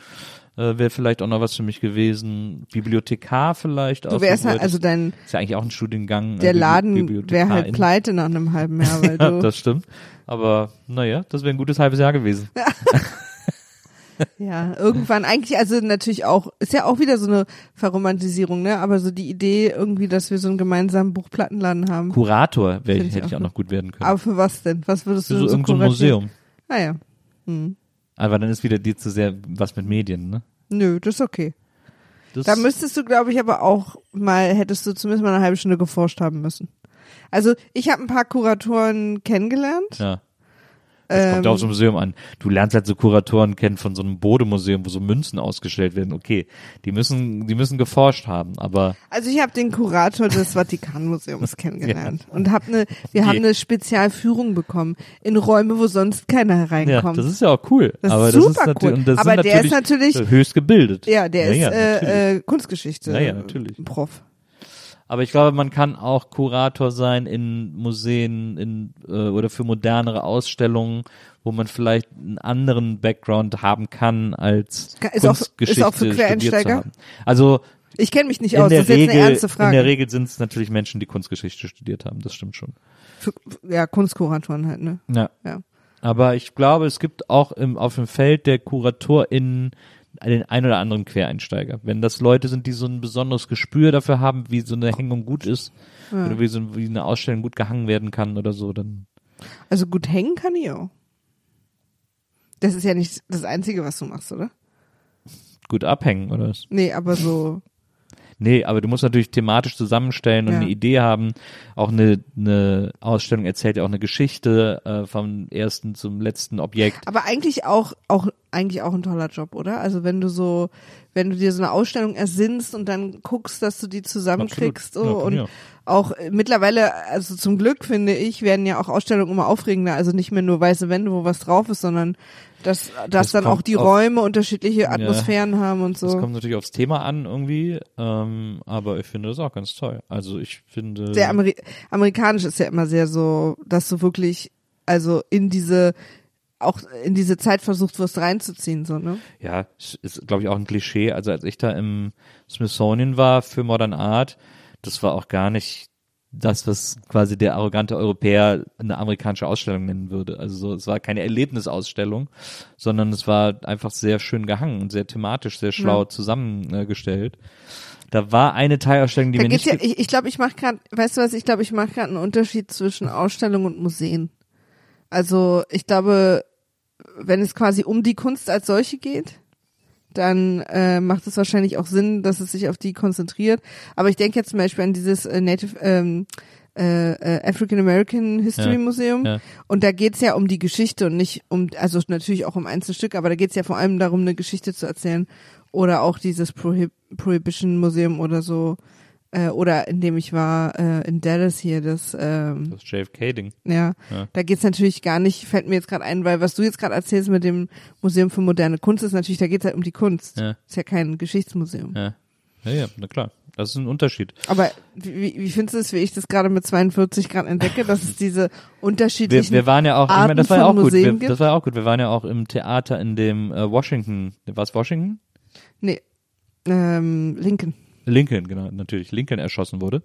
Speaker 1: Äh, wäre vielleicht auch noch was für mich gewesen. Bibliothekar vielleicht auch.
Speaker 3: Du wärst
Speaker 1: so
Speaker 3: halt, also dein,
Speaker 1: ist ja eigentlich auch ein Studiengang.
Speaker 3: der
Speaker 1: äh,
Speaker 3: Laden wäre halt pleite nach einem halben Jahr, weil (laughs)
Speaker 1: Ja,
Speaker 3: du,
Speaker 1: das stimmt. Aber naja, das wäre ein gutes halbes Jahr gewesen. (laughs)
Speaker 3: ja, irgendwann eigentlich, also natürlich auch, ist ja auch wieder so eine Verromantisierung, ne, aber so die Idee irgendwie, dass wir so einen gemeinsamen Buchplattenladen haben.
Speaker 1: Kurator wär,
Speaker 3: ich
Speaker 1: hätte ich
Speaker 3: auch
Speaker 1: noch gut werden können.
Speaker 3: Aber für was denn? Was würdest
Speaker 1: Für
Speaker 3: du
Speaker 1: so
Speaker 3: so
Speaker 1: irgendein
Speaker 3: kuratieren?
Speaker 1: Museum.
Speaker 3: Ah ja. Hm.
Speaker 1: Aber dann ist wieder dir zu sehr was mit Medien, ne?
Speaker 3: Nö, das ist okay.
Speaker 1: Das,
Speaker 3: Da müsstest du, glaube ich, aber auch mal, hättest du zumindest mal eine halbe Stunde geforscht haben müssen. Also ich habe ein paar Kuratoren kennengelernt.
Speaker 1: ja. Das kommt
Speaker 3: Ähm,
Speaker 1: auf so ein Museum an. Du lernst halt so Kuratoren kennen von so einem Bodemuseum, wo so Münzen ausgestellt werden. Okay, die müssen, die müssen geforscht haben, aber
Speaker 3: Also ich habe den Kurator des Vatikanmuseums (laughs) kennengelernt und hab eine, wir haben
Speaker 1: Okay.
Speaker 3: eine Spezialführung bekommen in Räume, wo sonst keiner
Speaker 1: ja,
Speaker 3: reinkommt.
Speaker 1: das ist ja auch cool.
Speaker 3: Das ist
Speaker 1: aber
Speaker 3: super
Speaker 1: das ist natürlich,
Speaker 3: cool. Aber der ist natürlich-
Speaker 1: höchst gebildet.
Speaker 3: ja, der ist
Speaker 1: ja,
Speaker 3: äh, äh, Kunstgeschichte
Speaker 1: Ja, ja, natürlich.
Speaker 3: Prof.
Speaker 1: Aber ich glaube, man kann auch Kurator sein in Museen in, äh, oder für modernere Ausstellungen, wo man vielleicht einen anderen Background haben kann als
Speaker 3: Ist auch-
Speaker 1: Kunstgeschichte
Speaker 3: ist auch für Quereinsteiger?
Speaker 1: Also
Speaker 3: Ich kenne mich nicht
Speaker 1: in
Speaker 3: aus, das ist jetzt
Speaker 1: Regel,
Speaker 3: eine ernste
Speaker 1: in
Speaker 3: Frage.
Speaker 1: der Regel sind es natürlich Menschen, die Kunstgeschichte studiert haben. Das stimmt schon.
Speaker 3: Für, ja, Kunstkuratoren halt, ne?
Speaker 1: Ja.
Speaker 3: Ja.
Speaker 1: Aber ich glaube, es gibt auch im, auf dem Feld der KuratorInnen den ein oder anderen Quereinsteiger. Wenn das Leute sind, die so ein besonderes Gespür dafür haben, wie so eine Hängung gut ist, oder wie, so, wie eine Ausstellung gut gehangen werden kann oder so, dann
Speaker 3: Also gut hängen kann ich auch. Das ist ja nicht das Einzige, was du machst, oder?
Speaker 1: gut abhängen, oder was?
Speaker 3: Nee, aber so,
Speaker 1: Nee, aber du musst natürlich thematisch zusammenstellen und
Speaker 3: Ja.
Speaker 1: eine Idee haben. Auch eine, eine Ausstellung erzählt ja auch eine Geschichte äh, vom ersten zum letzten Objekt.
Speaker 3: aber eigentlich auch, auch, eigentlich auch ein toller Job, oder? Also wenn du so, wenn du dir so eine Ausstellung ersinnst und dann guckst, dass du die zusammenkriegst so,
Speaker 1: Ja,
Speaker 3: und
Speaker 1: ja.
Speaker 3: auch äh, mittlerweile, also zum Glück finde ich, werden ja auch Ausstellungen immer aufregender, also nicht mehr nur weiße Wände, wo was drauf ist, sondern dass, dass
Speaker 1: Das
Speaker 3: dann auch die
Speaker 1: auf-
Speaker 3: Räume unterschiedliche Atmosphären haben und
Speaker 1: Das
Speaker 3: so.
Speaker 1: kommt natürlich aufs Thema an irgendwie, ähm, aber ich finde das auch ganz toll. Also ich finde
Speaker 3: Sehr Ameri amerikanisch ist ja immer sehr so, dass du wirklich, also in diese, auch in diese Zeit versucht wirst reinzuziehen, so, ne?
Speaker 1: ja, ist glaube ich auch ein Klischee. Also als ich da im Smithsonian war für Modern Art, das war auch gar nicht das, was quasi der arrogante Europäer eine amerikanische Ausstellung nennen würde. Also so, es war keine Erlebnisausstellung, sondern es war einfach sehr schön gehangen und sehr thematisch, sehr schlau
Speaker 3: Ja.
Speaker 1: zusammengestellt. Da war eine Teilausstellung, die
Speaker 3: Da
Speaker 1: mir nicht
Speaker 3: ja, ich, ich glaube, ich mache gerade, weißt du was, ich glaube, ich mache gerade einen Unterschied zwischen Ausstellung und Museen. Also ich glaube, wenn es quasi um die Kunst als solche geht, dann äh, macht es wahrscheinlich auch Sinn, dass es sich auf die konzentriert. Aber ich denke jetzt zum Beispiel an dieses äh, Native ähm, äh, äh, African American History
Speaker 1: Ja,
Speaker 3: Museum.
Speaker 1: ja.
Speaker 3: Und da geht's ja um die Geschichte und nicht um, also natürlich auch um Einzelstücke, aber da geht's ja vor allem darum, eine Geschichte zu erzählen. Oder auch dieses Prohib Prohibition Museum oder so. Äh, oder in dem ich war, äh, in Dallas hier, das, ähm,
Speaker 1: das JFK-Ding.
Speaker 3: ja,
Speaker 1: Ja.
Speaker 3: da geht's natürlich gar nicht, fällt mir jetzt gerade ein, weil was du jetzt gerade erzählst mit dem Museum für moderne Kunst ist natürlich, da geht's halt um die Kunst.
Speaker 1: Ja.
Speaker 3: Ist ja kein Geschichtsmuseum.
Speaker 1: Ja. ja, ja, na klar. Das ist ein Unterschied.
Speaker 3: Aber wie, wie findest du es, wie ich das gerade mit 42 Grad entdecke, dass es diese
Speaker 1: Wir,
Speaker 3: unterschiedlichen
Speaker 1: wir waren ja auch, ich meine, das war ja
Speaker 3: Arten
Speaker 1: auch
Speaker 3: von
Speaker 1: gut. Wir,
Speaker 3: Museen gibt?
Speaker 1: das war ja auch gut. Wir waren ja auch im Theater in dem äh, Washington, war es Washington?
Speaker 3: Nee. Ähm, Lincoln.
Speaker 1: Lincoln, genau, natürlich. Lincoln erschossen wurde.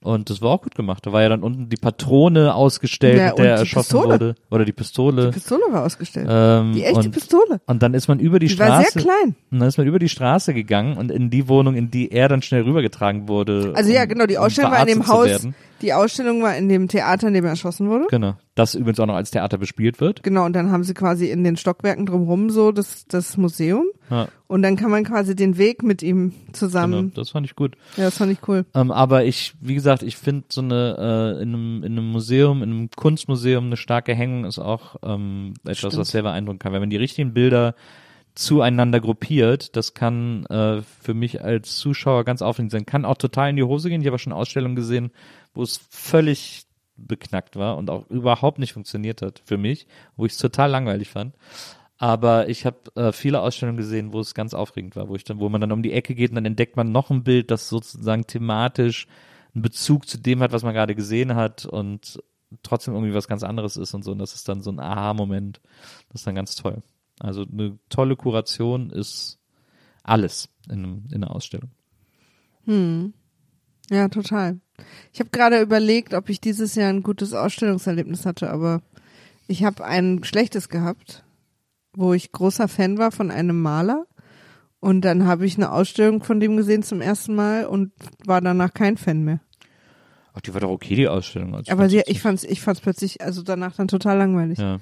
Speaker 1: Und das war auch gut gemacht. Da war ja dann unten die Patrone ausgestellt,
Speaker 3: Ja,
Speaker 1: mit der erschossen
Speaker 3: Pistole.
Speaker 1: wurde. Oder die Pistole.
Speaker 3: Die Pistole war ausgestellt.
Speaker 1: ähm,
Speaker 3: die echte
Speaker 1: und,
Speaker 3: Pistole.
Speaker 1: Und dann ist man über die,
Speaker 3: Die
Speaker 1: Straße.
Speaker 3: war sehr klein.
Speaker 1: Und dann ist man über die Straße gegangen und in die Wohnung, in die er dann schnell rübergetragen wurde.
Speaker 3: Also ja,
Speaker 1: um-
Speaker 3: genau, die
Speaker 1: um
Speaker 3: Ausstellung war in dem Haus.
Speaker 1: werden.
Speaker 3: Die Ausstellung war in dem Theater, in dem er erschossen wurde.
Speaker 1: Genau. Das übrigens auch noch als Theater bespielt wird.
Speaker 3: Genau, und dann haben sie quasi in den Stockwerken drumherum so das, das Museum.
Speaker 1: Ja,
Speaker 3: Und dann kann man quasi den Weg mit ihm
Speaker 1: genau.
Speaker 3: zusammen.
Speaker 1: Das fand ich gut.
Speaker 3: Ja, das fand ich cool.
Speaker 1: Ähm, aber ich, wie gesagt, ich finde so eine äh, in, einem, in einem Museum, in einem Kunstmuseum eine starke Hängung ist auch ähm, etwas,
Speaker 3: Stimmt.
Speaker 1: was sehr beeindrucken kann. Wenn man die richtigen Bilder zueinander gruppiert, das kann äh, für mich als Zuschauer ganz aufregend sein. Kann auch total in die Hose gehen. Ich habe schon Ausstellungen gesehen, wo es völlig beknackt war und auch überhaupt nicht funktioniert hat für mich, wo ich es total langweilig fand. Aber ich habe äh, viele Ausstellungen gesehen, wo es ganz aufregend war, wo ich dann, wo man dann um die Ecke geht und dann entdeckt man noch ein Bild, das sozusagen thematisch einen Bezug zu dem hat, was man gerade gesehen hat und trotzdem irgendwie was ganz anderes ist und so. Und das ist dann so ein Aha-Moment. Das ist dann ganz toll. Also eine tolle Kuration ist alles in, einem, in einer Ausstellung.
Speaker 3: Ja, total. Ich habe gerade überlegt, ob ich dieses Jahr ein gutes Ausstellungserlebnis hatte, aber ich habe ein schlechtes gehabt, wo ich großer Fan war von einem Maler. Und dann habe ich eine Ausstellung von dem gesehen zum ersten Mal und war danach kein Fan mehr.
Speaker 1: Ach, die war doch okay, die Ausstellung. Also
Speaker 3: Aber sie, ich fand's, ich fand's plötzlich, also danach dann total langweilig.
Speaker 1: Ja.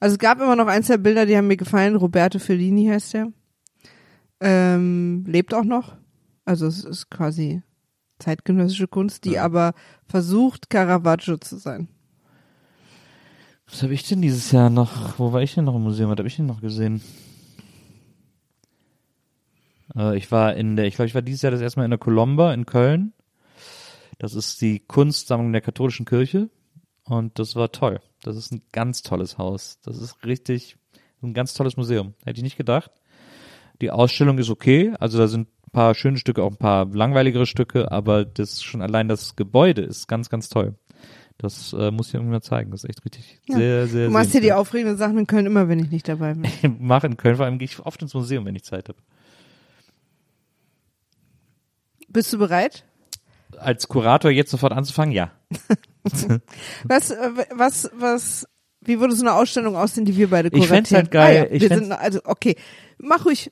Speaker 3: Also es gab immer noch eins der Bilder, die haben mir gefallen. Roberto Fellini heißt der. Ähm, lebt auch noch. Also es ist quasi zeitgenössische Kunst, die
Speaker 1: Ja.
Speaker 3: aber versucht, Caravaggio zu sein.
Speaker 1: Was habe ich denn dieses Jahr noch? Wo war ich denn noch im Museum? Was habe ich denn noch gesehen? Äh, ich war in der, ich glaube, ich war dieses Jahr das erste Mal in der Colomba in Köln. Das ist die Kunstsammlung der katholischen Kirche. Und das war toll. Das ist ein ganz tolles Haus. Das ist richtig ein ganz tolles Museum. Hätte ich nicht gedacht. Die Ausstellung ist okay. Also da sind ein paar schöne Stücke, auch ein paar langweiligere Stücke, aber das schon allein das Gebäude ist ganz, ganz toll. Das äh, muss ich irgendwie mal zeigen. Das ist echt richtig
Speaker 3: Ja.
Speaker 1: sehr, sehr
Speaker 3: Du machst dir die aufregenden Sachen in Köln immer, wenn ich nicht dabei bin. (laughs)
Speaker 1: Ich mache in Köln, vor allem gehe ich oft ins Museum, wenn ich Zeit habe.
Speaker 3: Bist du bereit?
Speaker 1: Als Kurator jetzt sofort anzufangen, ja. (laughs) (laughs)
Speaker 3: Was, äh, was, was, wie würde so eine Ausstellung aussehen, die wir beide
Speaker 1: Ich
Speaker 3: kuratieren?
Speaker 1: fänd's halt geil.
Speaker 3: Ah, ja.
Speaker 1: Ich
Speaker 3: wir sind, also, okay. Mach ruhig.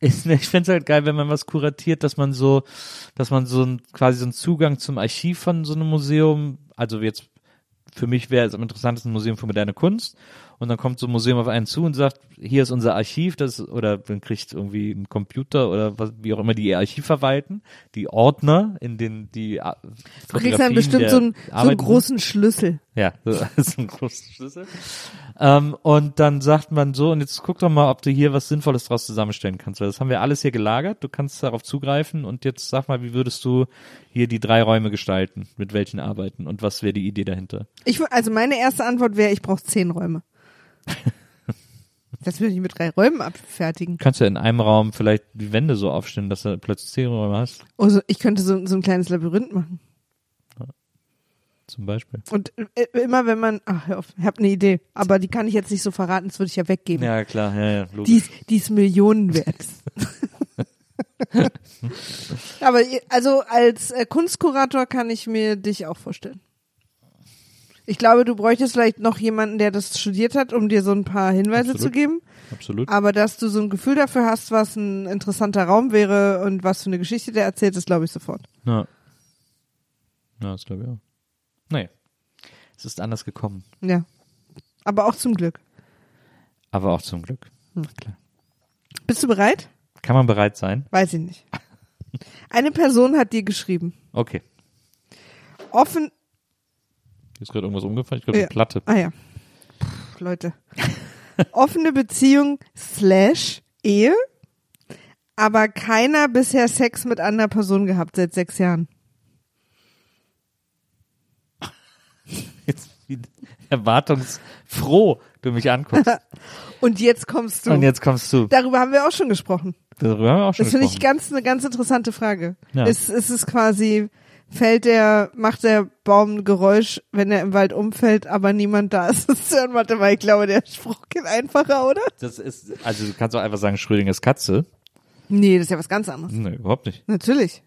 Speaker 1: Ich, ich find's halt geil, wenn man was kuratiert, dass man so, dass man so ein, quasi so einen Zugang zum Archiv von so einem Museum, also jetzt für mich wäre es am interessantesten Museum für moderne Kunst und dann kommt so ein Museum auf einen zu und sagt, hier ist unser Archiv, das oder man kriegt irgendwie einen Computer oder was, wie auch immer die ihr Archiv verwalten, die Ordner, in denen die A-
Speaker 3: Du kriegst dann bestimmt so einen, so einen großen Schlüssel.
Speaker 1: Ja, (laughs) das ist ein großer Schlüssel. Ähm, und dann sagt man so, und jetzt guck doch mal, ob du hier was Sinnvolles draus zusammenstellen kannst. Weil das haben wir alles hier gelagert, du kannst darauf zugreifen und jetzt sag mal, wie würdest du hier die drei Räume gestalten? Mit welchen arbeiten? Und was wäre die Idee dahinter?
Speaker 3: Ich, also meine erste Antwort wäre, ich brauche zehn Räume. (laughs) Das würde ich mit drei Räumen abfertigen.
Speaker 1: Du kannst ja in einem Raum vielleicht die Wände so aufstellen, dass du plötzlich zehn Räume hast,
Speaker 3: Also ich könnte so, so ein kleines Labyrinth machen.
Speaker 1: Zum Beispiel.
Speaker 3: Und äh, immer wenn man, ach hör auf, ich habe eine Idee, aber die kann ich jetzt nicht so verraten, das würde ich ja weggeben.
Speaker 1: Ja, klar, ja, ja, logisch.
Speaker 3: Die ist, die ist Millionen wert. (laughs) (laughs) aber also als äh, Kunstkurator kann ich mir dich auch vorstellen. Ich glaube, du bräuchtest vielleicht noch jemanden, der das studiert hat, um dir so ein paar Hinweise
Speaker 1: Absolut.
Speaker 3: zu geben.
Speaker 1: Absolut.
Speaker 3: Aber dass du so ein Gefühl dafür hast, was ein interessanter Raum wäre und was für eine Geschichte der erzählt, das glaube ich sofort.
Speaker 1: Ja. Ja, das glaube ich auch. Es ist anders gekommen.
Speaker 3: Ja. Aber auch zum Glück.
Speaker 1: Aber auch zum Glück.
Speaker 3: Hm.
Speaker 1: Klar.
Speaker 3: Bist du bereit?
Speaker 1: Kann man bereit sein?
Speaker 3: Weiß ich nicht. Eine Person hat dir geschrieben.
Speaker 1: Okay.
Speaker 3: Offen.
Speaker 1: Hier ist gerade irgendwas umgefallen. Ich glaube,
Speaker 3: Ja.
Speaker 1: eine Platte.
Speaker 3: Ah ja. Puh, Leute. Offene Beziehung slash Ehe, aber keiner bisher Sex mit anderer Person gehabt seit sechs Jahren. (laughs)
Speaker 1: Jetzt wie erwartungsfroh du mich anguckst. (laughs)
Speaker 3: Und jetzt kommst du.
Speaker 1: Und jetzt kommst du.
Speaker 3: Darüber haben wir auch schon gesprochen.
Speaker 1: Darüber haben wir auch schon
Speaker 3: Das finde ich
Speaker 1: gesprochen.
Speaker 3: ganz eine ganz interessante Frage.
Speaker 1: Ja.
Speaker 3: Ist, ist es quasi, fällt der, macht der Baum ein Geräusch, wenn er im Wald umfällt, aber niemand da ist, (laughs) es zu hören? Warte mal, ich glaube, der Spruch geht einfacher, oder?
Speaker 1: Das ist, also du kannst auch einfach sagen, Schrödingers Katze.
Speaker 3: Nee, das ist ja was ganz anderes.
Speaker 1: Nee, überhaupt nicht.
Speaker 3: Natürlich.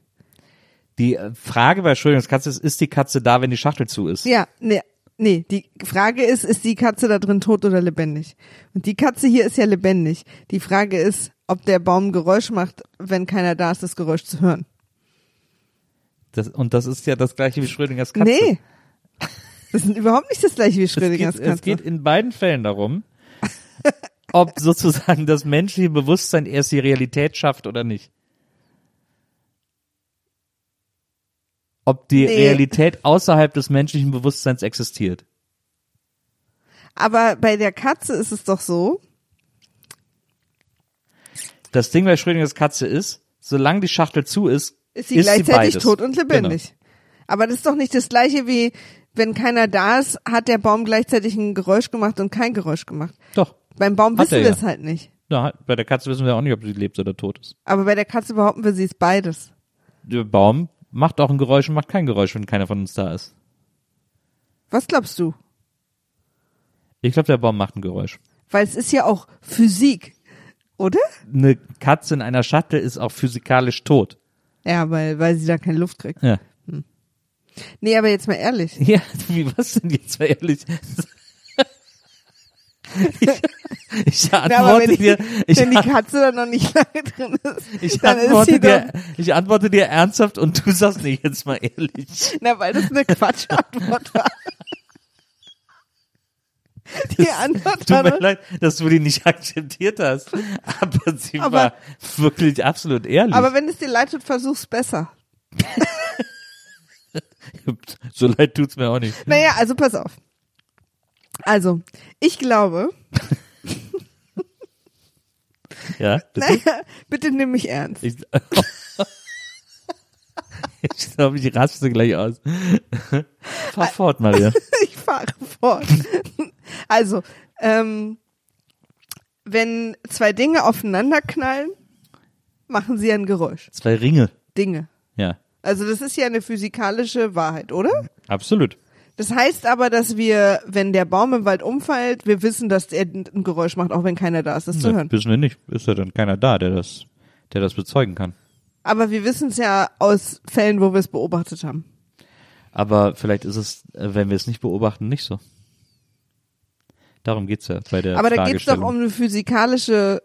Speaker 1: Die äh, Frage bei Entschuldigungskatze ist, ist die Katze da, wenn die Schachtel zu ist?
Speaker 3: Ja, nee, nee, die Frage ist, ist die Katze da drin tot oder lebendig? Und die Katze hier ist ja lebendig. Die Frage ist, ob der Baum Geräusch macht, wenn keiner da ist, das Geräusch zu hören.
Speaker 1: Das, und das ist ja das gleiche wie Schrödingers Katze.
Speaker 3: Nee. Das ist überhaupt nicht das gleiche wie
Speaker 1: es
Speaker 3: Schrödingers
Speaker 1: geht,
Speaker 3: Katze.
Speaker 1: es geht in beiden Fällen darum, ob sozusagen das menschliche Bewusstsein erst die Realität schafft oder nicht. Ob die
Speaker 3: Nee.
Speaker 1: Realität außerhalb des menschlichen Bewusstseins existiert.
Speaker 3: Aber bei der Katze ist es doch so,
Speaker 1: Das Ding bei Schrödingers Katze ist, solange die Schachtel zu ist,
Speaker 3: ist sie gleichzeitig
Speaker 1: beides.
Speaker 3: tot und lebendig. Aber das ist doch nicht das gleiche wie, wenn keiner da ist, hat der Baum gleichzeitig ein Geräusch gemacht und kein Geräusch gemacht.
Speaker 1: Genau. Doch.
Speaker 3: Beim Baum wissen wir
Speaker 1: ja.
Speaker 3: es halt nicht.
Speaker 1: Ja, bei der Katze wissen wir auch nicht, ob sie lebt oder tot ist.
Speaker 3: Aber bei der Katze behaupten wir, sie ist beides.
Speaker 1: Der Baum macht auch ein Geräusch und macht kein Geräusch, wenn keiner von uns da ist.
Speaker 3: Was glaubst du?
Speaker 1: Ich glaube, der Baum macht ein Geräusch.
Speaker 3: Weil es ist ja auch Physik, oder?
Speaker 1: Eine Katze in einer Schachtel ist auch physikalisch tot.
Speaker 3: Ja, weil, weil sie da keine Luft kriegt.
Speaker 1: Ja.
Speaker 3: Nee, aber jetzt mal ehrlich.
Speaker 1: Ja, (laughs) wie was denn jetzt mal ehrlich? Ich, ich
Speaker 3: Na, aber
Speaker 1: antworte
Speaker 3: wenn die,
Speaker 1: dir, ich,
Speaker 3: wenn die Katze da noch nicht lange drin ist,
Speaker 1: ich
Speaker 3: dann ist
Speaker 1: antworte
Speaker 3: sie
Speaker 1: dir, ich antworte dir ernsthaft und du sagst nicht jetzt mal ehrlich.
Speaker 3: na, weil das eine Quatschantwort war. Die Antwort
Speaker 1: Tut mir leid, dass du die nicht akzeptiert hast, aber sie
Speaker 3: Aber-
Speaker 1: war wirklich absolut ehrlich.
Speaker 3: Aber wenn es dir leid tut, versuch's besser. (laughs)
Speaker 1: so leid tut's mir auch nicht.
Speaker 3: Naja, also pass auf. Also, ich glaube, (laughs)
Speaker 1: Ja, bitte?
Speaker 3: naja, bitte nimm mich ernst.
Speaker 1: Ich, (laughs) ich glaube, ich raste gleich aus. Fahr fort, Maria. (laughs)
Speaker 3: Ich fahre fort. Also, ähm, wenn zwei Dinge aufeinander knallen, machen sie ein Geräusch.
Speaker 1: Zwei Ringe.
Speaker 3: Dinge.
Speaker 1: Ja,
Speaker 3: Also das ist ja eine physikalische Wahrheit, oder?
Speaker 1: absolut.
Speaker 3: Das heißt aber, dass wir, wenn der Baum im Wald umfällt, wir wissen, dass er ein Geräusch macht, auch wenn keiner da ist, das zu hören.
Speaker 1: wissen wir nicht. Ist ja dann keiner da, der das, der das bezeugen kann.
Speaker 3: Aber wir wissen es ja aus Fällen, wo wir es beobachtet haben.
Speaker 1: Aber vielleicht ist es, wenn wir es nicht beobachten, nicht so. Darum geht's ja bei der
Speaker 3: Aber da geht's doch um eine physikalische,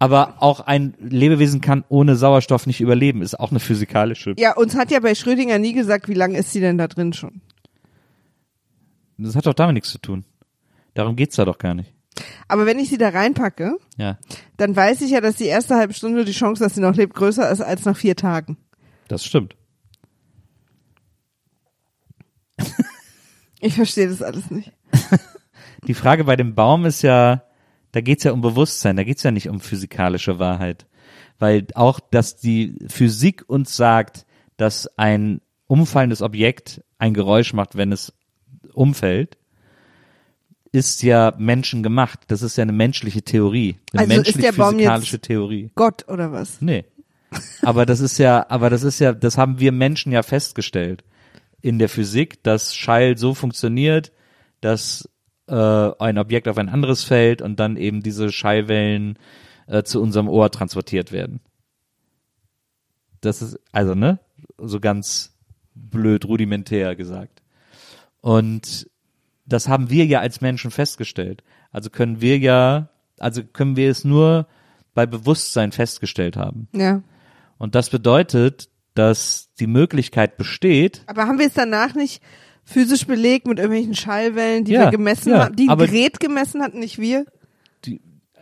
Speaker 1: Aber auch ein Lebewesen kann ohne Sauerstoff nicht überleben, ist auch eine physikalische.
Speaker 3: ja, uns hat ja bei Schrödinger nie gesagt, wie lange ist sie denn da drin schon.
Speaker 1: Das hat doch damit nichts zu tun. Darum geht's da doch gar nicht.
Speaker 3: Aber wenn ich sie da reinpacke,
Speaker 1: Ja,
Speaker 3: dann weiß ich ja, dass die erste halbe Stunde die Chance, dass sie noch lebt, größer ist als nach vier Tagen.
Speaker 1: das stimmt.
Speaker 3: Ich verstehe das alles nicht. (laughs)
Speaker 1: Die Frage bei dem Baum ist ja, da geht's ja um Bewusstsein, da geht's ja nicht um physikalische Wahrheit. Weil auch, dass die Physik uns sagt, dass ein umfallendes Objekt ein Geräusch macht, wenn es umfällt, ist ja menschengemacht. Das ist ja eine menschliche Theorie. Eine
Speaker 3: Also
Speaker 1: menschlich-physikalische Theorie.
Speaker 3: Gott oder was?
Speaker 1: Nee. Aber das ist ja, aber das ist ja, das haben wir Menschen ja festgestellt in der Physik, dass Schall so funktioniert, dass äh, ein Objekt auf ein anderes fällt und dann eben diese Schallwellen äh, zu unserem Ohr transportiert werden. Das ist, also, ne, so ganz blöd rudimentär gesagt. Und das haben wir ja als Menschen festgestellt. Also können wir ja, also können wir es nur bei Bewusstsein festgestellt haben.
Speaker 3: Ja.
Speaker 1: Und das bedeutet, dass die Möglichkeit besteht,
Speaker 3: Aber haben wir es danach nicht physisch belegt mit irgendwelchen Schallwellen, die
Speaker 1: Ja,
Speaker 3: wir gemessen
Speaker 1: ja,
Speaker 3: haben, die ein Gerät gemessen hat, nicht wir?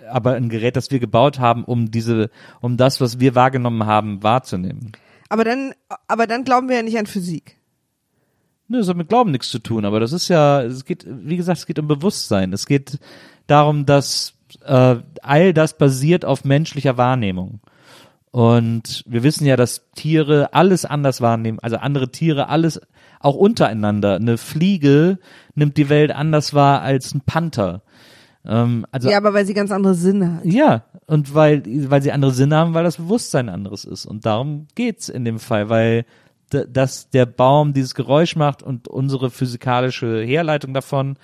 Speaker 1: aber ein Gerät, das wir gebaut haben, um diese, um das, was wir wahrgenommen haben, wahrzunehmen.
Speaker 3: Aber dann, aber dann glauben wir ja nicht an Physik.
Speaker 1: Ne, das hat mit Glauben nichts zu tun, aber das ist ja, es geht, wie gesagt, es geht um Bewusstsein. Es geht darum, dass äh, all das basiert auf menschlicher Wahrnehmung. Und wir wissen ja, dass Tiere alles anders wahrnehmen, also andere Tiere alles auch untereinander. Eine Fliege nimmt die Welt anders wahr als ein Panther. Ähm, also
Speaker 3: Ja, aber weil sie ganz andere Sinne hat.
Speaker 1: ja, und weil, weil sie andere Sinne haben, weil das Bewusstsein anderes ist. Und darum geht's in dem Fall, weil dass der Baum dieses Geräusch macht und unsere physikalische Herleitung davon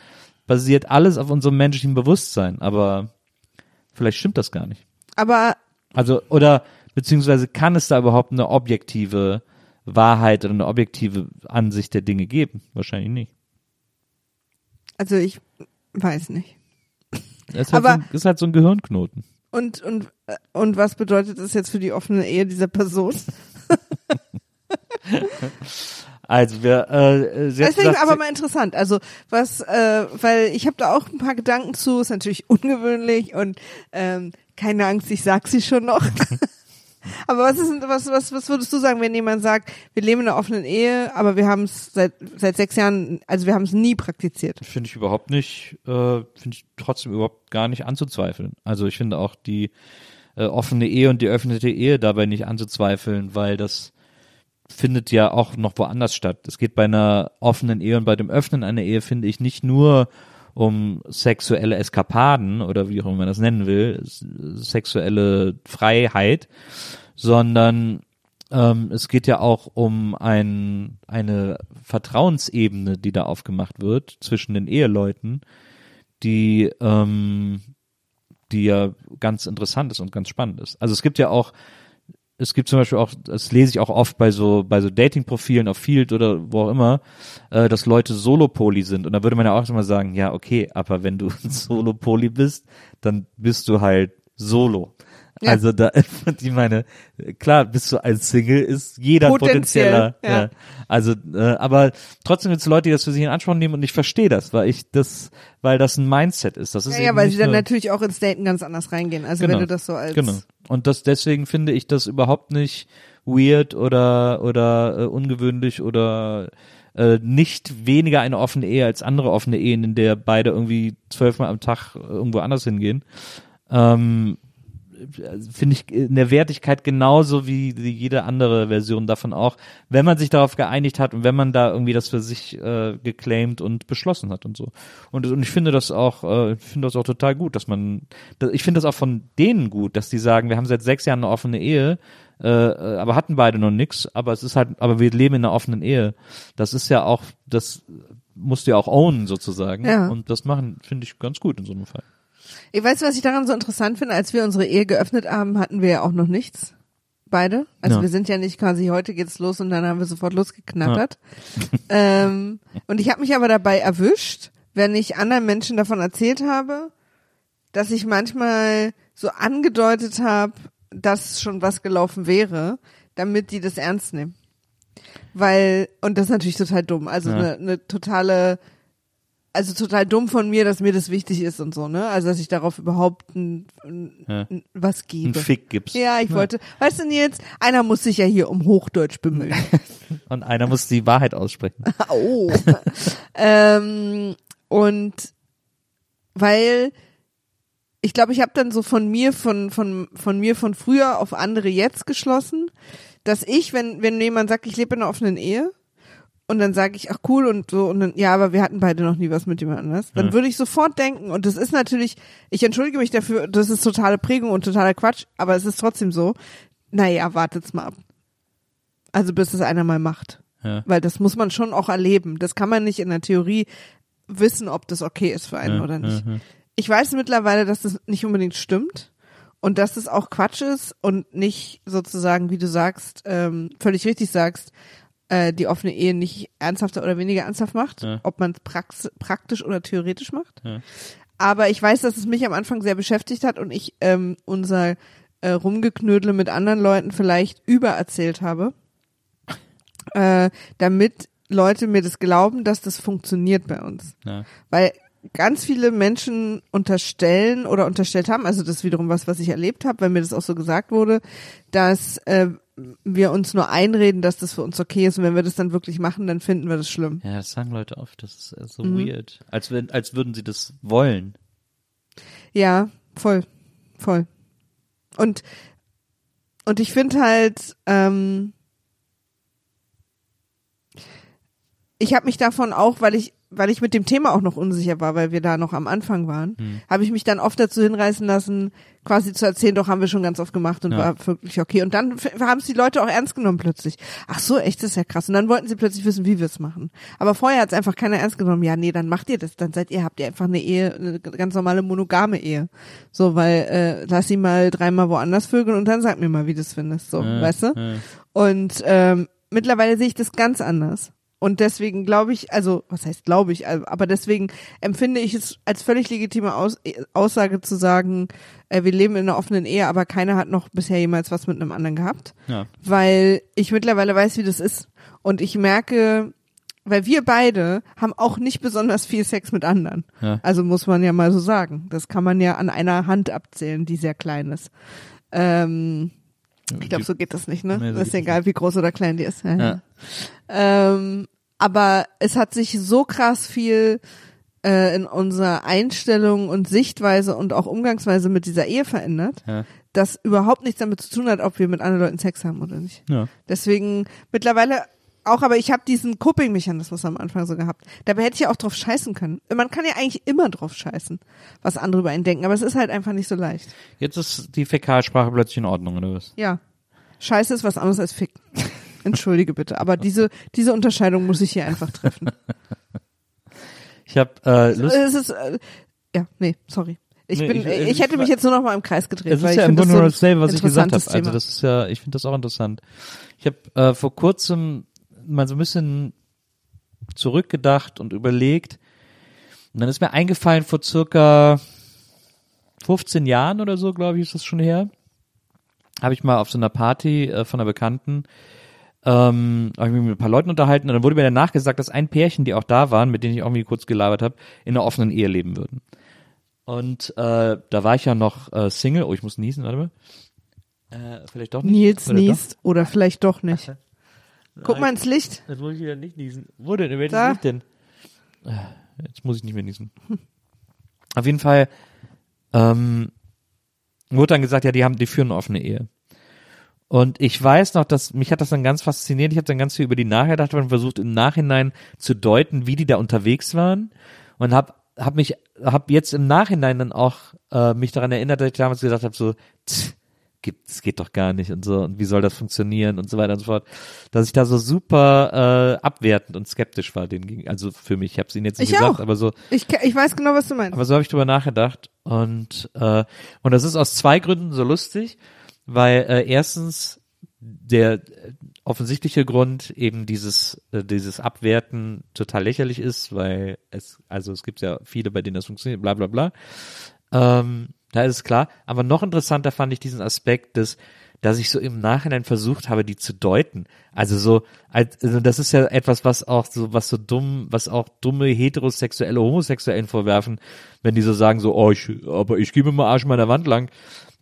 Speaker 1: basiert alles auf unserem menschlichen Bewusstsein. Aber vielleicht stimmt das gar nicht.
Speaker 3: Aber
Speaker 1: Also, oder beziehungsweise kann es da überhaupt eine objektive Wahrheit oder eine objektive Ansicht der Dinge geben? Wahrscheinlich nicht.
Speaker 3: Also ich weiß nicht.
Speaker 1: Es ist, halt so ein, ist halt so ein Gehirnknoten.
Speaker 3: Und, und, äh, und was bedeutet das jetzt für die offene Ehe dieser Person? (laughs)
Speaker 1: Also wir, äh,
Speaker 3: ich
Speaker 1: gesagt,
Speaker 3: aber mal interessant. Also was, äh, weil ich habe da auch ein paar Gedanken zu, ist natürlich ungewöhnlich und ähm, keine Angst, ich sag sie schon noch. (laughs) aber was ist was, was, was würdest du sagen, wenn jemand sagt, wir leben in einer offenen Ehe, aber wir haben es seit seit sechs Jahren, also wir haben es nie praktiziert.
Speaker 1: Finde ich überhaupt nicht, äh, finde ich trotzdem überhaupt gar nicht anzuzweifeln. Also ich finde auch die äh, offene Ehe und die öffentliche Ehe dabei nicht anzuzweifeln, weil das findet ja auch noch woanders statt. Es geht bei einer offenen Ehe und bei dem Öffnen einer Ehe, finde ich, nicht nur um sexuelle Eskapaden oder wie auch immer man das nennen will, sexuelle Freiheit, sondern ähm, es geht ja auch um ein, eine Vertrauensebene, die da aufgemacht wird zwischen den Eheleuten, die, ähm, die ja ganz interessant ist und ganz spannend ist. Also es gibt ja auch, es gibt zum Beispiel auch, das lese ich auch oft bei so, bei so Dating-Profilen auf Field oder wo auch immer, äh, dass Leute Solo-Poly sind. Und da würde man ja auch immer sagen, ja, okay, aber wenn du (laughs) Solo-Poly bist, dann bist du halt Solo.
Speaker 3: Ja.
Speaker 1: Also da, (laughs) ich meine, klar, bist du als Single, ist jeder
Speaker 3: Potenziell,
Speaker 1: potenzieller.
Speaker 3: ja.
Speaker 1: Ja. Also, äh, aber trotzdem gibt es Leute, die das für sich in Anspruch nehmen und ich verstehe das, weil ich das, weil das ein Mindset ist. Das ist
Speaker 3: Ja, ja, weil sie dann natürlich auch ins Daten ganz anders reingehen. Also wenn du das so als
Speaker 1: genau. Und das deswegen finde ich das überhaupt nicht weird oder oder äh, ungewöhnlich oder äh, nicht weniger eine offene Ehe als andere offene Ehen, in der beide irgendwie zwölfmal am Tag äh, irgendwo anders hingehen. Ähm, finde ich in der Wertigkeit genauso wie, jede andere Version davon auch, wenn man sich darauf geeinigt hat und wenn man da irgendwie das für sich äh, geclaimed und beschlossen hat und so. Und, und ich finde das auch, äh, ich finde das auch total gut, dass man, ich finde das auch von denen gut, dass die sagen, wir haben seit sechs Jahren eine offene Ehe, äh, äh, aber hatten beide noch nix, aber es ist halt, aber wir leben in einer offenen Ehe. Das ist ja auch, das musst du ja auch ownen sozusagen.
Speaker 3: Ja.
Speaker 1: Und das machen, finde ich ganz gut in so einem Fall.
Speaker 3: Ich weiß, was ich daran so interessant finde, als wir unsere Ehe geöffnet haben, hatten wir ja auch noch nichts. Beide. Also
Speaker 1: Ja.
Speaker 3: wir sind ja nicht quasi, heute geht's los und dann haben wir sofort losgeknattert. (laughs) ähm, und ich habe mich aber dabei erwischt, wenn ich anderen Menschen davon erzählt habe, dass ich manchmal so angedeutet habe, dass schon was gelaufen wäre, damit die das ernst nehmen. Weil, und das ist natürlich total dumm. Also
Speaker 1: Ja.
Speaker 3: eine, eine totale, also total dumm von mir, dass mir das wichtig ist und so, ne? Also dass ich darauf überhaupt ein, ein,
Speaker 1: Ja.
Speaker 3: ein, was gebe.
Speaker 1: Ein Fick gibt's.
Speaker 3: Ja, ich wollte, weißt du Nils, einer muss sich ja hier um Hochdeutsch bemühen. (laughs)
Speaker 1: Und einer muss die Wahrheit aussprechen. (laughs)
Speaker 3: Au. ähm, und weil ich glaube, ich habe dann so von mir, von, von, von mir von früher auf andere jetzt geschlossen, dass ich, wenn, wenn jemand sagt, ich lebe in einer offenen Ehe, und dann sage ich, ach cool, und so, und dann, ja, aber wir hatten beide noch nie was mit jemand anders, dann würde ich sofort denken, und das ist natürlich, ich entschuldige mich dafür, das ist totale Prägung und totaler Quatsch, aber es ist trotzdem so, naja, wartet's mal ab. Also bis es einer mal macht.
Speaker 1: Ja.
Speaker 3: Weil das muss man schon auch erleben. Das kann man nicht in der Theorie wissen, ob das okay ist für einen
Speaker 1: Ja,
Speaker 3: oder nicht.
Speaker 1: ja.
Speaker 3: Ich weiß mittlerweile, dass das nicht unbedingt stimmt und dass das auch Quatsch ist und nicht sozusagen, wie du sagst, ähm, völlig richtig sagst, äh, die offene Ehe nicht ernsthafter oder weniger ernsthaft macht,
Speaker 1: Ja.
Speaker 3: ob man es praktisch oder theoretisch macht.
Speaker 1: Ja.
Speaker 3: Aber ich weiß, dass es mich am Anfang sehr beschäftigt hat und ich ähm, unser äh, Rumgeknödle mit anderen Leuten vielleicht übererzählt habe, (laughs) äh, damit Leute mir das glauben, dass das funktioniert bei uns.
Speaker 1: Ja.
Speaker 3: Weil ganz viele Menschen unterstellen oder unterstellt haben, also das ist wiederum was, was ich erlebt habe, weil mir das auch so gesagt wurde, dass äh, wir uns nur einreden, dass das für uns okay ist und wenn wir das dann wirklich machen, dann finden wir das schlimm.
Speaker 1: Ja, das sagen Leute oft, das ist so
Speaker 3: Mhm.
Speaker 1: weird. Als, wenn, als würden sie das wollen.
Speaker 3: Ja, voll, voll. Und und ich finde halt, ähm, ich habe mich davon auch, weil ich weil ich mit dem Thema auch noch unsicher war, weil wir da noch am Anfang waren,
Speaker 1: Hm.
Speaker 3: habe ich mich dann oft dazu hinreißen lassen, quasi zu erzählen, doch haben wir schon ganz oft gemacht und
Speaker 1: Ja.
Speaker 3: war wirklich okay. Und dann haben es die Leute auch ernst genommen plötzlich. Ach so, echt, das ist ja krass. Und dann wollten sie plötzlich wissen, wie wir es machen. Aber vorher hat es einfach keiner ernst genommen. Ja, nee, dann macht ihr das. Dann seid ihr, habt ihr einfach eine Ehe, eine ganz normale monogame Ehe. So, weil äh, lass sie mal dreimal woanders vögeln und dann sag mir mal, wie du es findest. So,
Speaker 1: Ja,
Speaker 3: weißt du?
Speaker 1: ja.
Speaker 3: Und ähm, mittlerweile sehe ich das ganz anders. Und deswegen glaube ich, also was heißt glaube ich, aber deswegen empfinde ich es als völlig legitime Aus Aussage zu sagen, äh, wir leben in einer offenen Ehe, aber keiner hat noch bisher jemals was mit einem anderen gehabt,
Speaker 1: Ja.
Speaker 3: weil ich mittlerweile weiß, wie das ist. Und ich merke, weil wir beide haben auch nicht besonders viel Sex mit anderen.
Speaker 1: Ja.
Speaker 3: Also muss man ja mal so sagen. Das kann man ja an einer Hand abzählen, die sehr klein ist. Ähm, ich glaube, so geht das nicht, ne?
Speaker 1: Nee, so
Speaker 3: das ist egal, wie groß oder klein die ist. Ja. Ähm, aber es hat sich so krass viel äh, in unserer Einstellung und Sichtweise und auch Umgangsweise mit dieser Ehe verändert,
Speaker 1: Ja.
Speaker 3: dass überhaupt nichts damit zu tun hat, ob wir mit anderen Leuten Sex haben oder nicht.
Speaker 1: Ja.
Speaker 3: Deswegen mittlerweile auch, aber ich habe diesen Coping-Mechanismus am Anfang so gehabt. Dabei hätte ich ja auch drauf scheißen können. Man kann ja eigentlich immer drauf scheißen, was andere über einen denken, aber es ist halt einfach nicht so leicht.
Speaker 1: Jetzt ist die Fäkalsprache plötzlich in Ordnung, oder was?
Speaker 3: Ja. Scheiße ist was anderes als ficken. Entschuldige bitte, aber diese diese Unterscheidung muss ich hier einfach treffen. (laughs)
Speaker 1: Ich habe äh, Lust.
Speaker 3: Es ist äh, ja, nee, sorry. Ich
Speaker 1: Nee,
Speaker 3: bin
Speaker 1: ich-
Speaker 3: ich,
Speaker 1: ich-
Speaker 3: hätte mich jetzt nur noch mal im Kreis gedreht,
Speaker 1: Es ist
Speaker 3: ich
Speaker 1: ja im Grunde nur dasselbe, was ich gesagt habe. Also das ist ja, ich finde das auch interessant. Ich habe äh, vor kurzem mal so ein bisschen zurückgedacht und überlegt. Und dann ist mir eingefallen, vor circa 15 Jahren oder so, glaube ich, ist das schon her, habe ich mal auf so einer Party äh, von einer Bekannten ähm, habe ich mich mit ein paar Leuten unterhalten und dann wurde mir danach gesagt, dass ein Pärchen, die auch da waren, mit denen ich auch irgendwie kurz gelabert habe, in einer offenen Ehe leben würden. Und äh, da war ich ja noch äh, Single. Oh, ich muss niesen, warte mal. Äh, vielleicht doch nicht.
Speaker 3: Nils
Speaker 1: Oder doch?
Speaker 3: niest oder vielleicht doch nicht. Guck mal ins Licht.
Speaker 1: Jetzt muss ich wieder nicht niesen. Wo denn? Welches
Speaker 3: Da.
Speaker 1: Lied denn? Äh, Jetzt muss ich nicht mehr niesen. Auf jeden Fall ähm, wurde dann gesagt, ja, die haben, die führen eine offene Ehe. Und ich weiß noch, dass mich hat das dann ganz fasziniert. Ich habe dann ganz viel über die nachgedacht und versucht im Nachhinein zu deuten, wie die da unterwegs waren und habe hab mich hab jetzt im Nachhinein dann auch äh, mich daran erinnert, dass ich damals gesagt habe so tch, gibt es geht doch gar nicht und so und wie soll das funktionieren und so weiter und so fort, dass ich da so super äh, abwertend und skeptisch war denen gegen, also für mich, ich habe es ihnen jetzt nicht
Speaker 3: Ich
Speaker 1: gesagt,
Speaker 3: auch.
Speaker 1: aber so
Speaker 3: Ich, ich weiß genau, was du meinst.
Speaker 1: aber so habe ich drüber nachgedacht und äh, und das ist aus zwei Gründen so lustig, weil äh, erstens der äh, offensichtliche Grund eben dieses äh, dieses Abwerten total lächerlich ist, weil es also es gibt ja viele, bei denen das funktioniert, bla bla bla. Ähm, da ist es klar. Aber noch interessanter fand ich diesen Aspekt des dass ich so im Nachhinein versucht habe, die zu deuten. Also so, als, also das ist ja etwas, was auch so, was so dumm, was auch dumme heterosexuelle, homosexuellen vorwerfen, wenn die so sagen so, oh, ich, aber ich gebe mal Arsch meiner Wand lang.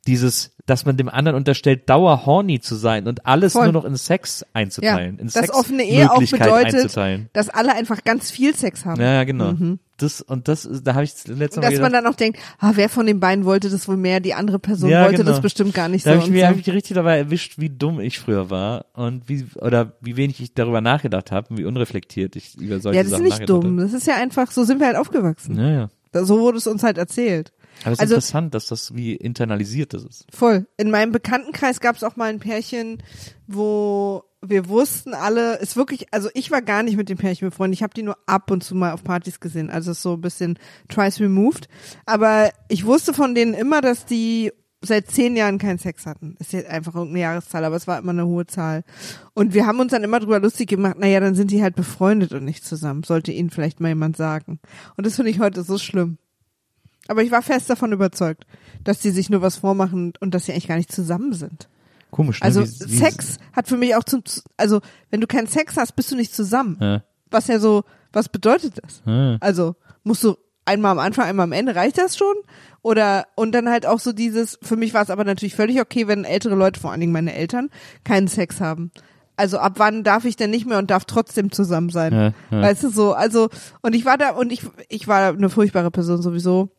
Speaker 1: Dieses, dass man dem anderen unterstellt, dauer horny zu sein und alles
Speaker 3: Voll.
Speaker 1: nur noch in Sex einzuteilen, in
Speaker 3: dass offene Ehe auch bedeutet, dass alle einfach ganz viel Sex haben.
Speaker 1: Ja, ja, genau. Das, und das, ist- da habe ich letztes
Speaker 3: Und
Speaker 1: Mal
Speaker 3: dass man
Speaker 1: gedacht,
Speaker 3: dann auch denkt, ah, wer von den beiden wollte das wohl mehr, die andere Person
Speaker 1: Ja,
Speaker 3: wollte
Speaker 1: genau.
Speaker 3: das bestimmt gar nicht
Speaker 1: Da
Speaker 3: so.
Speaker 1: habe ich mir
Speaker 3: so.
Speaker 1: hab ich richtig dabei erwischt, wie dumm ich früher war und wie oder wie wenig ich darüber nachgedacht habe und wie unreflektiert ich über solche
Speaker 3: ja, das ist
Speaker 1: Sachen
Speaker 3: nicht
Speaker 1: nachgedacht
Speaker 3: dumm. Das ist ja einfach, so sind wir halt aufgewachsen.
Speaker 1: Ja, ja.
Speaker 3: Da- So wurde es uns halt erzählt.
Speaker 1: Aber es ist
Speaker 3: Also-
Speaker 1: interessant, dass das wie internalisiert das ist.
Speaker 3: Voll. In meinem Bekanntenkreis gab es auch mal ein Pärchen, wo wir wussten alle, ist wirklich, also ich war gar nicht mit dem Pärchen befreundet, ich habe die nur ab und zu mal auf Partys gesehen, also so ein bisschen twice removed. Aber ich wusste von denen immer, dass die seit zehn Jahren keinen Sex hatten. Ist jetzt einfach irgendeine Jahreszahl, aber es war immer eine hohe Zahl. Und wir haben uns dann immer drüber lustig gemacht, naja, dann sind die halt befreundet und nicht zusammen. Sollte ihnen vielleicht mal jemand sagen. Und das finde ich heute so schlimm. Aber ich war fest davon überzeugt, dass die sich nur was vormachen und dass sie eigentlich gar nicht zusammen sind.
Speaker 1: Komisch, ne?
Speaker 3: Also
Speaker 1: wie, wie,
Speaker 3: Sex hat für mich auch zum, also wenn du keinen Sex hast, bist du nicht zusammen.
Speaker 1: Ja,
Speaker 3: Was ja so, was bedeutet das?
Speaker 1: ja.
Speaker 3: Also musst du einmal am Anfang, einmal am Ende, reicht das schon? Oder, und dann halt auch so dieses, für mich war es aber natürlich völlig okay, wenn ältere Leute, vor allen Dingen meine Eltern, keinen Sex haben. Also ab wann darf ich denn nicht mehr und darf trotzdem zusammen sein?
Speaker 1: Ja.
Speaker 3: Weißt du so, also, und ich war da, und ich, ich war eine furchtbare Person sowieso.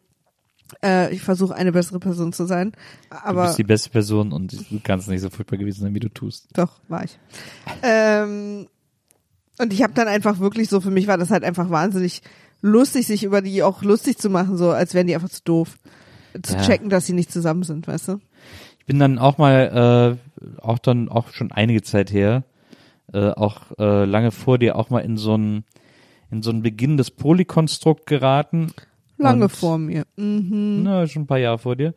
Speaker 3: Äh, ich versuche eine bessere Person zu sein.
Speaker 1: du
Speaker 3: Aber
Speaker 1: bist die beste Person und du kannst nicht so furchtbar gewesen sein, wie du tust.
Speaker 3: doch, war ich. Ähm, Und ich habe dann einfach wirklich so, für mich war das halt einfach wahnsinnig lustig, sich über die auch lustig zu machen, so als wären die einfach zu doof. Zu
Speaker 1: Ja.
Speaker 3: checken, dass sie nicht zusammen sind, weißt du?
Speaker 1: Ich bin dann auch mal, äh, auch dann auch schon einige Zeit her, äh, auch äh, lange vor dir auch mal in so ein in so ein beginnendes Polykonstrukt geraten.
Speaker 3: Lange
Speaker 1: Und-
Speaker 3: vor mir. Mhm.
Speaker 1: Na, schon ein paar Jahre vor dir.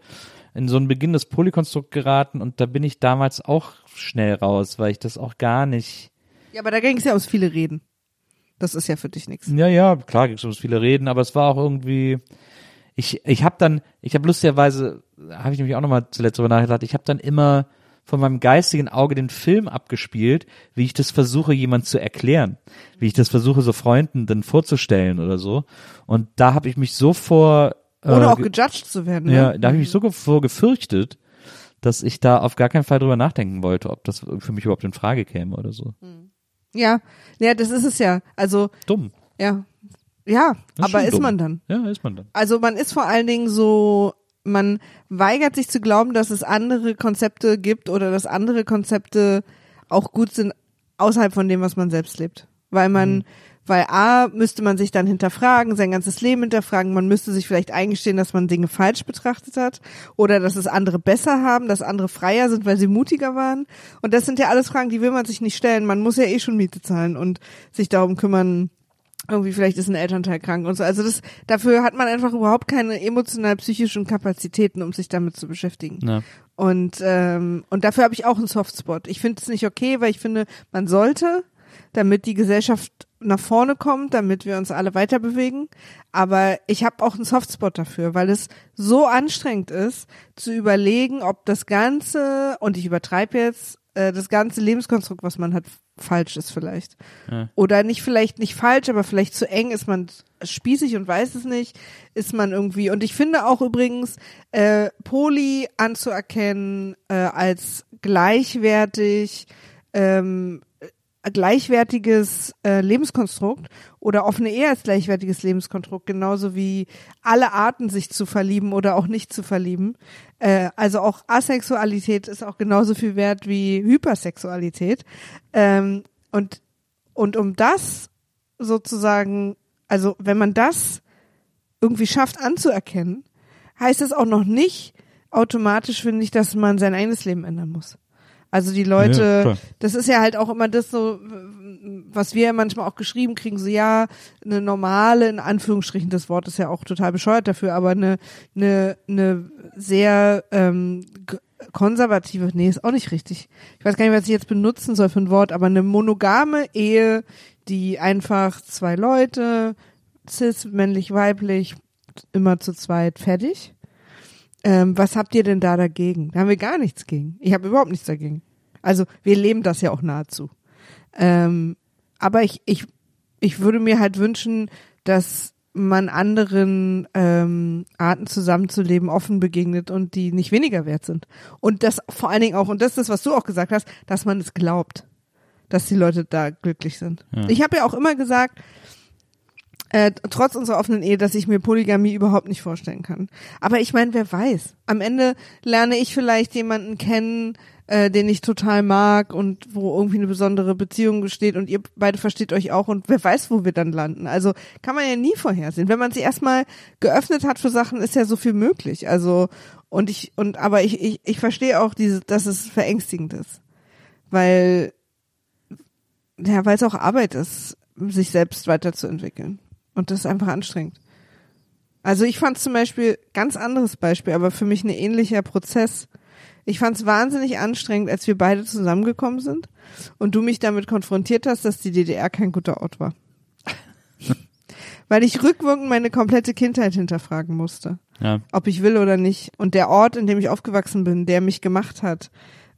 Speaker 1: In so ein beginnendes Polykonstrukt geraten und da bin ich damals auch schnell raus, weil ich das auch gar nicht.
Speaker 3: Ja, aber da ging es ja ums viele Reden. Das ist ja für dich nichts.
Speaker 1: Ja, ja, klar gibt es ums viele Reden, aber es war auch irgendwie. Ich, ich habe dann, ich habe lustigerweise, habe ich nämlich auch nochmal zuletzt drüber nachgedacht, ich habe dann immer von meinem geistigen Auge den Film abgespielt, wie ich das versuche, jemand zu erklären, wie ich das versuche, so Freunden dann vorzustellen oder so. Und da habe ich mich so vor,
Speaker 3: Ohne
Speaker 1: äh,
Speaker 3: auch
Speaker 1: ge-
Speaker 3: gejudged zu werden. Ne?
Speaker 1: ja, da habe ich mich so ge- vor gefürchtet, dass ich da auf gar keinen Fall drüber nachdenken wollte, ob das für mich überhaupt in Frage käme oder so.
Speaker 3: ja, ja, das ist es ja. Also,
Speaker 1: Dumm.
Speaker 3: ja. Ja, aber ist
Speaker 1: dumm.
Speaker 3: man dann.
Speaker 1: Ja, ist man dann.
Speaker 3: Also man ist vor allen Dingen so, man weigert sich zu glauben, dass es andere Konzepte gibt oder dass andere Konzepte auch gut sind außerhalb von dem, was man selbst lebt. Weil man,
Speaker 1: Mhm.
Speaker 3: weil A, müsste man sich dann hinterfragen, sein ganzes Leben hinterfragen, man müsste sich vielleicht eingestehen, dass man Dinge falsch betrachtet hat oder dass es andere besser haben, dass andere freier sind, weil sie mutiger waren. Und das sind ja alles Fragen, die will man sich nicht stellen. Man muss ja eh schon Miete zahlen und sich darum kümmern, irgendwie vielleicht ist ein Elternteil krank und so. Also das, dafür hat man einfach überhaupt keine emotional-psychischen Kapazitäten, um sich damit zu beschäftigen.
Speaker 1: Ja.
Speaker 3: Und ähm, und dafür habe ich auch einen Softspot. Ich finde es nicht okay, weil ich finde, man sollte, damit die Gesellschaft nach vorne kommt, damit wir uns alle weiter bewegen. Aber ich habe auch einen Softspot dafür, weil es so anstrengend ist, zu überlegen, ob das Ganze, und ich übertreibe jetzt, äh, das ganze Lebenskonstrukt, was man hat, falsch ist vielleicht. Oder nicht vielleicht nicht falsch, aber vielleicht zu eng ist man spießig und weiß es nicht, ist man irgendwie. Und ich finde auch übrigens, äh, Poli anzuerkennen äh, als gleichwertig, ähm, äh, gleichwertiges äh, Lebenskonstrukt oder offene Ehe als gleichwertiges Lebenskonstrukt, genauso wie alle Arten sich zu verlieben oder auch nicht zu verlieben. Äh, also auch Asexualität ist auch genauso viel wert wie Hypersexualität. Ähm, und, und um das sozusagen, also wenn man das irgendwie schafft anzuerkennen, heißt es auch noch nicht automatisch, finde ich, dass man sein eigenes Leben ändern muss. Also die
Speaker 1: Ja,
Speaker 3: Leute,
Speaker 1: klar.
Speaker 3: das ist ja halt auch immer das so, was wir ja manchmal auch geschrieben kriegen, so ja, eine normale, in Anführungsstrichen, das Wort ist ja auch total bescheuert dafür, aber eine, eine, eine sehr ähm, konservative, nee, ist auch nicht richtig. Ich weiß gar nicht, was ich jetzt benutzen soll für ein Wort, aber eine monogame Ehe, die einfach zwei Leute, cis, männlich, weiblich, immer zu zweit, fertig. Ähm, was habt ihr denn da dagegen? Da haben wir gar nichts gegen. Ich habe überhaupt nichts dagegen. Also wir leben das ja auch nahezu. Ähm, aber ich, ich, ich würde mir halt wünschen, dass man anderen ähm, Arten zusammenzuleben offen begegnet und die nicht weniger wert sind. Und das vor allen Dingen auch, und das ist das, was du auch gesagt hast, dass man es glaubt, dass die Leute da glücklich sind. Ich habe ja auch immer gesagt, äh, trotz unserer offenen Ehe, dass ich mir Polygamie überhaupt nicht vorstellen kann. Aber ich meine, wer weiß? Am Ende lerne ich vielleicht jemanden kennen, äh, den ich total mag und wo irgendwie eine besondere Beziehung besteht und ihr beide versteht euch auch und wer weiß, wo wir dann landen. Also kann man ja nie vorhersehen. Wenn man sich erstmal geöffnet hat für Sachen, ist ja so viel möglich. Also und ich und aber ich ich, ich verstehe auch diese, dass es verängstigend ist, weil ja, weil es auch Arbeit ist, sich selbst weiterzuentwickeln. Und das ist einfach anstrengend. Also ich fand zum Beispiel, ganz anderes Beispiel, aber für mich ein ähnlicher Prozess. Ich fand es wahnsinnig anstrengend, als wir beide zusammengekommen sind und du mich damit konfrontiert hast, dass die DDR kein guter Ort war. (laughs) Weil ich rückwirkend meine komplette Kindheit hinterfragen musste
Speaker 1: Ja.
Speaker 3: ob ich will oder nicht. Und der Ort, in dem ich aufgewachsen bin, der mich gemacht hat,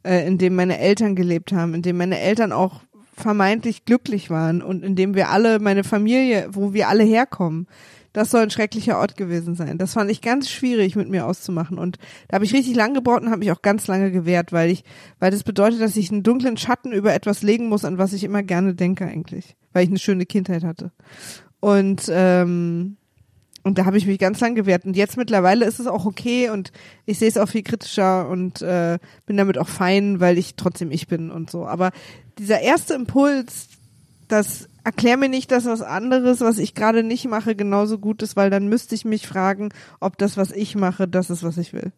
Speaker 3: äh, in dem meine Eltern gelebt haben, in dem meine Eltern auch vermeintlich glücklich waren und in dem wir alle, meine Familie, wo wir alle herkommen, das soll ein schrecklicher Ort gewesen sein. Das fand ich ganz schwierig mit mir auszumachen und da habe ich richtig lang gebraucht und habe mich auch ganz lange gewehrt, weil ich, weil das bedeutet, dass ich einen dunklen Schatten über etwas legen muss, an was ich immer gerne denke eigentlich, weil ich eine schöne Kindheit hatte. Und ähm, und da habe ich mich ganz lang gewehrt. Und jetzt mittlerweile ist es auch okay und ich sehe es auch viel kritischer und äh, bin damit auch fein, weil ich trotzdem ich bin und so. Aber dieser erste Impuls, dass erklär mir nicht, dass was anderes, was ich gerade nicht mache, genauso gut ist, weil dann müsste ich mich fragen, ob das, was ich mache, das ist, was ich will.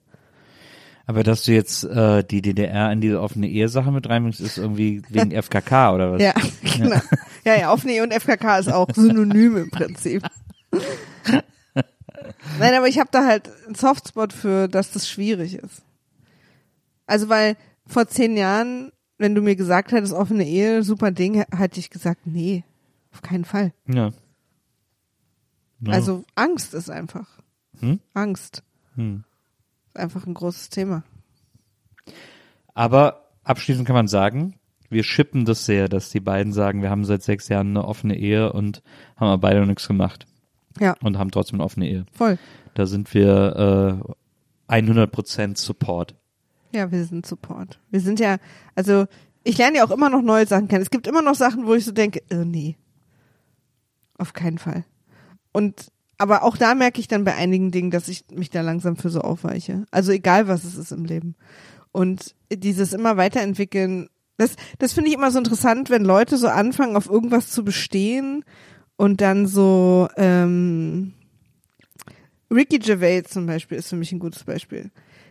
Speaker 1: Aber dass du jetzt äh, die DDR in diese offene Ehesache mit reinbringst, ist irgendwie wegen (laughs) FKK oder was? (laughs)
Speaker 3: Ja, genau. Ja, ja, offene Ehe und FKK ist auch synonym im Prinzip. (laughs) Nein, aber ich habe da halt einen Softspot für, dass das schwierig ist. Also weil vor zehn Jahren, wenn du mir gesagt hättest, offene Ehe, super Ding, hätte ich gesagt, nee, auf keinen Fall.
Speaker 1: Ja. ja.
Speaker 3: Also Angst ist einfach.
Speaker 1: Hm?
Speaker 3: Angst.
Speaker 1: Hm.
Speaker 3: Ist einfach ein großes Thema.
Speaker 1: Aber abschließend kann man sagen, wir schippen das sehr, dass die beiden sagen, wir haben seit sechs Jahren eine offene Ehe und haben aber beide noch nichts gemacht
Speaker 3: Ja,
Speaker 1: und haben trotzdem eine offene Ehe.
Speaker 3: voll.
Speaker 1: Da sind wir äh, 100% Support.
Speaker 3: Ja, wir sind Support. Wir sind ja, also ich lerne ja auch immer noch neue Sachen kennen. Es gibt immer noch Sachen, wo ich so denke, äh, nee. Auf keinen Fall. Und aber auch da merke ich dann bei einigen Dingen, dass ich mich da langsam für so aufweiche. Also egal, was es ist im Leben. Und dieses immer weiterentwickeln, das, das finde ich immer so interessant, wenn Leute so anfangen, auf irgendwas zu bestehen und dann so, ähm, Ricky Gervais zum Beispiel ist für mich ein gutes Beispiel.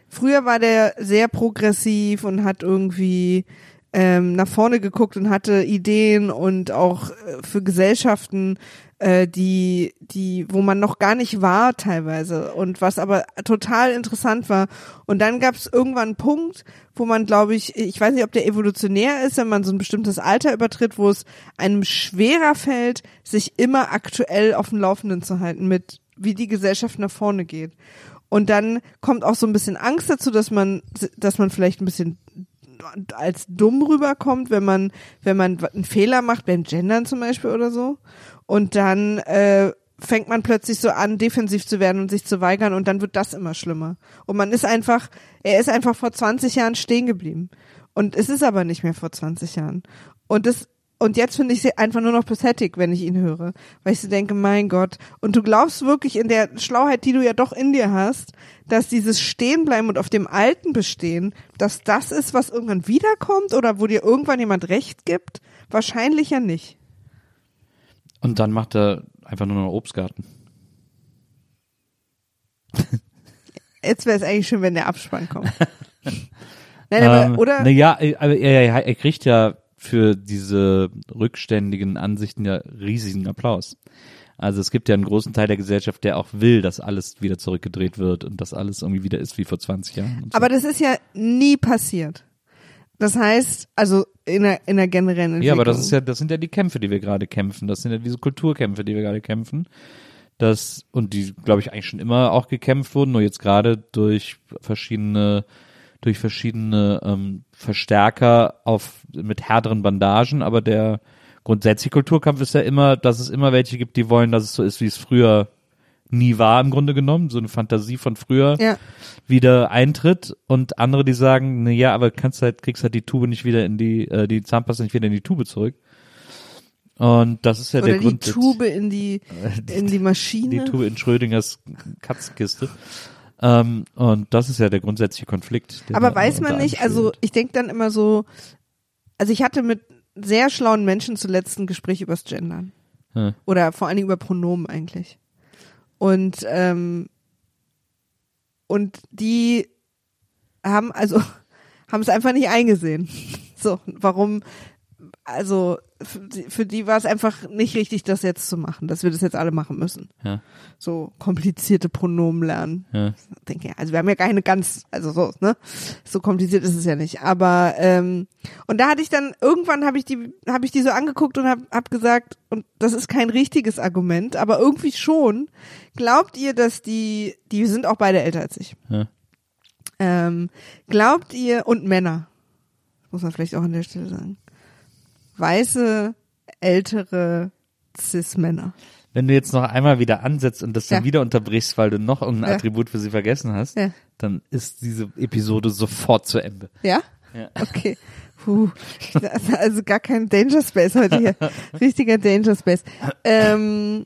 Speaker 3: Früher war der sehr progressiv und hat irgendwie ähm, nach vorne geguckt und hatte Ideen und auch äh, für Gesellschaften, äh, die, die, wo man noch gar nicht war teilweise und was aber total interessant war. Und dann gab es irgendwann einen Punkt, wo man, glaube ich, ich weiß nicht, ob der evolutionär ist, wenn man so ein bestimmtes Alter übertritt, wo es einem schwerer fällt, sich immer aktuell auf dem Laufenden zu halten mit wie die Gesellschaft nach vorne geht. Und dann kommt auch so ein bisschen Angst dazu, dass man, dass man vielleicht ein bisschen als dumm rüberkommt, wenn man, wenn man einen Fehler macht, beim Gendern zum Beispiel oder so. Und dann äh, fängt man plötzlich so an, defensiv zu werden und sich zu weigern und dann wird das immer schlimmer. Und man ist einfach, er ist einfach vor 20 Jahren stehen geblieben. Und es ist aber nicht mehr vor 20 Jahren. Und das und jetzt finde ich sie einfach nur noch pathetic, wenn ich ihn höre. Weil ich so denke, mein Gott. Und du glaubst wirklich in der Schlauheit, die du ja doch in dir hast, dass dieses Stehenbleiben und auf dem Alten bestehen, dass das ist, was irgendwann wiederkommt oder wo dir irgendwann jemand Recht gibt? Wahrscheinlich ja nicht.
Speaker 1: Und dann macht er einfach nur noch Obstgarten. (laughs)
Speaker 3: Jetzt wäre es eigentlich schön, wenn der Abspann kommt. (laughs) Nein, aber,
Speaker 1: ähm,
Speaker 3: oder?
Speaker 1: Naja, aber er, er, er kriegt ja für diese rückständigen Ansichten ja riesigen Applaus. Also es gibt ja einen großen Teil der Gesellschaft, der auch will, dass alles wieder zurückgedreht wird und dass alles irgendwie wieder ist wie vor 20 Jahren. So.
Speaker 3: Aber das ist ja nie passiert. Das heißt, also in der, in der generellen Entwicklung.
Speaker 1: ja, aber das ist ja, das sind ja die Kämpfe, die wir gerade kämpfen. Das sind ja diese Kulturkämpfe, die wir gerade kämpfen. Das, und die, glaube ich, eigentlich schon immer auch gekämpft wurden, nur jetzt gerade durch verschiedene durch verschiedene ähm, Verstärker auf mit härteren Bandagen, aber der grundsätzliche Kulturkampf ist ja immer, dass es immer welche gibt, die wollen, dass es so ist, wie es früher nie war im Grunde genommen, so eine Fantasie von früher
Speaker 3: Ja.
Speaker 1: wieder eintritt und andere, die sagen, na ja, aber kannst halt, kriegst halt die Tube nicht wieder in die, äh, die Zahnpasta nicht wieder in die Tube zurück. Und das ist ja
Speaker 3: Oder
Speaker 1: der
Speaker 3: die
Speaker 1: Grund.
Speaker 3: Tube in die, (laughs) in die Maschine.
Speaker 1: die Tube in Schrödingers Katzenkiste. Ähm, und das ist ja der grundsätzliche Konflikt.
Speaker 3: Aber weiß man nicht, also ich denke dann immer so, also ich hatte mit sehr schlauen Menschen zuletzt ein Gespräch übers Gendern.
Speaker 1: Hm.
Speaker 3: Oder vor allen Dingen über Pronomen eigentlich. Und, ähm, und die haben also, (laughs) haben es einfach nicht eingesehen. So, warum, also für die, war es einfach nicht richtig, das jetzt zu machen, dass wir das jetzt alle machen müssen.
Speaker 1: Ja.
Speaker 3: So komplizierte Pronomen lernen
Speaker 1: Ja.
Speaker 3: denke, ja, also wir haben ja keine ganz, also so, ne? So kompliziert ist es ja nicht. Aber ähm, und da hatte ich dann irgendwann habe ich die habe ich die so angeguckt und habe hab gesagt und das ist kein richtiges Argument, aber irgendwie schon. Glaubt ihr, dass die die sind auch beide älter als ich?
Speaker 1: Ja.
Speaker 3: Ähm, glaubt ihr und Männer muss man vielleicht auch an der Stelle sagen weiße ältere cis Männer
Speaker 1: Wenn du jetzt noch einmal wieder ansetzt und das dann
Speaker 3: Ja.
Speaker 1: wieder unterbrichst, weil du noch irgendein
Speaker 3: Ja.
Speaker 1: Attribut für sie vergessen hast,
Speaker 3: Ja.
Speaker 1: dann ist diese Episode sofort zu Ende.
Speaker 3: Ja?
Speaker 1: Ja.
Speaker 3: Okay. Puh. (laughs) Also gar kein Danger Space heute hier. (laughs) Richtiger Danger Space. Ähm,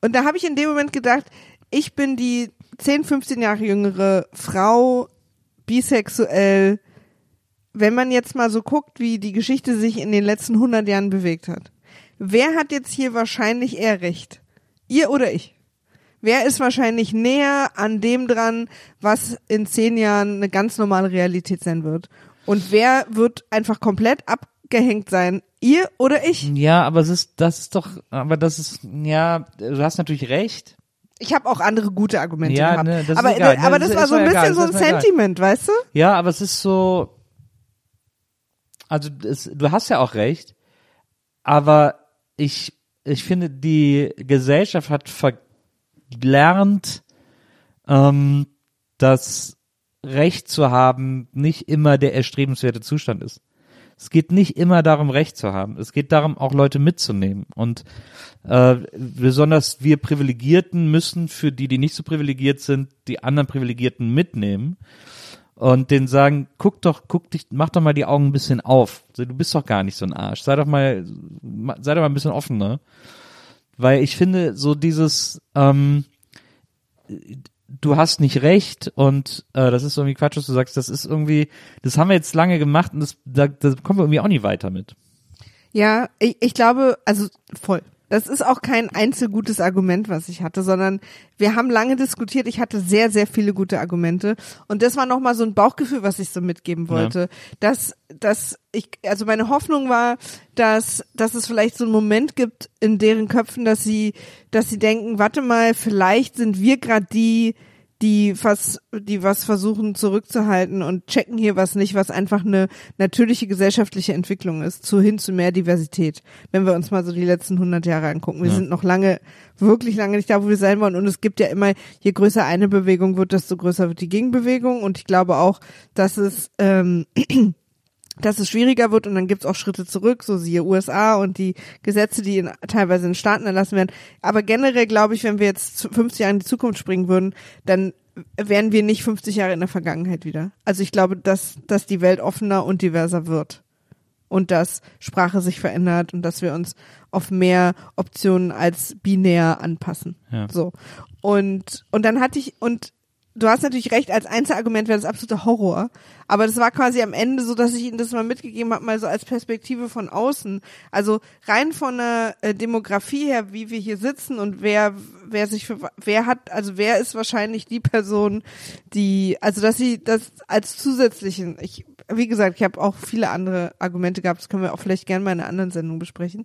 Speaker 3: und da habe ich in dem Moment gedacht, ich bin die 10, 15 Jahre jüngere Frau, bisexuell. Wenn man jetzt mal so guckt, wie die Geschichte sich in den letzten 100 Jahren bewegt hat. wer hat jetzt hier wahrscheinlich eher recht? Ihr oder ich? Wer ist wahrscheinlich näher an dem dran, was in zehn Jahren eine ganz normale Realität sein wird? Und wer wird einfach komplett abgehängt sein? Ihr oder ich?
Speaker 1: Ja, aber es ist, das ist doch, aber das ist, ja, du hast natürlich recht.
Speaker 3: Ich habe auch andere gute Argumente
Speaker 1: Ja,
Speaker 3: gehabt.
Speaker 1: ne, das ist
Speaker 3: aber
Speaker 1: egal. Ne,
Speaker 3: aber
Speaker 1: das
Speaker 3: das
Speaker 1: ist-
Speaker 3: war so ein
Speaker 1: ist
Speaker 3: bisschen
Speaker 1: egal,
Speaker 3: so ein
Speaker 1: das ist mir egal.
Speaker 3: Sentiment, weißt du?
Speaker 1: Ja, aber es ist so, also es, du hast ja auch recht, aber ich, ich finde, die Gesellschaft hat verlernt, ähm, dass Recht zu haben nicht immer der erstrebenswerte Zustand ist. Es geht nicht immer darum, Recht zu haben. Es geht darum, auch Leute mitzunehmen. Und äh, besonders wir Privilegierten müssen für die, die nicht so privilegiert sind, die anderen Privilegierten mitnehmen und denen sagen, guck doch, guck dich, mach doch mal die Augen ein bisschen auf. Du bist doch gar nicht so ein Arsch. Sei doch mal, sei doch mal ein bisschen offener. Weil ich finde, so dieses, ähm, du hast nicht recht und äh, das ist irgendwie Quatsch, was du sagst, das ist irgendwie, das haben wir jetzt lange gemacht und das, da, da kommen wir irgendwie auch nie weiter mit.
Speaker 3: Ja, ich, ich glaube, also voll. Das ist auch kein einzelgutes Argument, was ich hatte, sondern wir haben lange diskutiert. Ich hatte sehr, sehr viele gute Argumente. Und das war nochmal so ein Bauchgefühl, was ich so mitgeben wollte. Dass, dass ich, also meine Hoffnung war, dass, dass es vielleicht so einen Moment gibt in deren Köpfen, dass sie, dass sie denken, warte mal, vielleicht sind wir gerade die, die was, die was versuchen zurückzuhalten und checken hier was nicht, was einfach eine natürliche gesellschaftliche Entwicklung ist, zu hin zu mehr Diversität. Wenn wir uns mal so die letzten 100 Jahre angucken, wir
Speaker 1: Ja.
Speaker 3: sind noch lange, wirklich lange nicht da, wo wir sein wollen. Und es gibt ja immer, je größer eine Bewegung wird, desto größer wird die Gegenbewegung. Und ich glaube auch, dass es ähm, (clears throat) dass es schwieriger wird und dann gibt's auch Schritte zurück, so siehe USA und die Gesetze, die in, teilweise in Staaten erlassen werden. Aber generell glaube ich, wenn wir jetzt zu- 50 Jahre in die Zukunft springen würden, dann wären wir nicht 50 Jahre in der Vergangenheit wieder. Also ich glaube, dass, dass die Welt offener und diverser wird. Und dass Sprache sich verändert und dass wir uns auf mehr Optionen als binär anpassen.
Speaker 1: Ja.
Speaker 3: So. Und, und dann hatte ich, und du hast natürlich recht, als Einzelargument wäre das absoluter Horror. Aber das war quasi am Ende so, dass ich ihnen das mal mitgegeben habe, mal so als Perspektive von außen. Also rein von der äh, Demografie her, wie wir hier sitzen und wer, wer sich für, wer hat, also wer ist wahrscheinlich die Person, die, also dass sie das als zusätzlichen, ich, wie gesagt, ich habe auch viele andere Argumente gehabt, das können wir auch vielleicht gerne mal in einer anderen Sendung besprechen.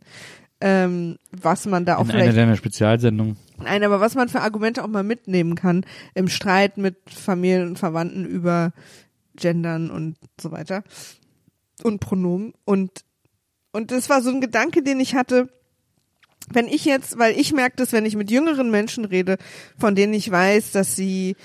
Speaker 3: Ähm, was man da auch
Speaker 1: In einer
Speaker 3: vielleicht
Speaker 1: deiner Spezialsendungen.
Speaker 3: Nein, aber was man für Argumente auch mal mitnehmen kann im Streit mit Familien und Verwandten über Gendern und so weiter und Pronomen und und das war so ein Gedanke, den ich hatte, wenn ich jetzt, weil ich merke das, wenn ich mit jüngeren Menschen rede, von denen ich weiß, dass sie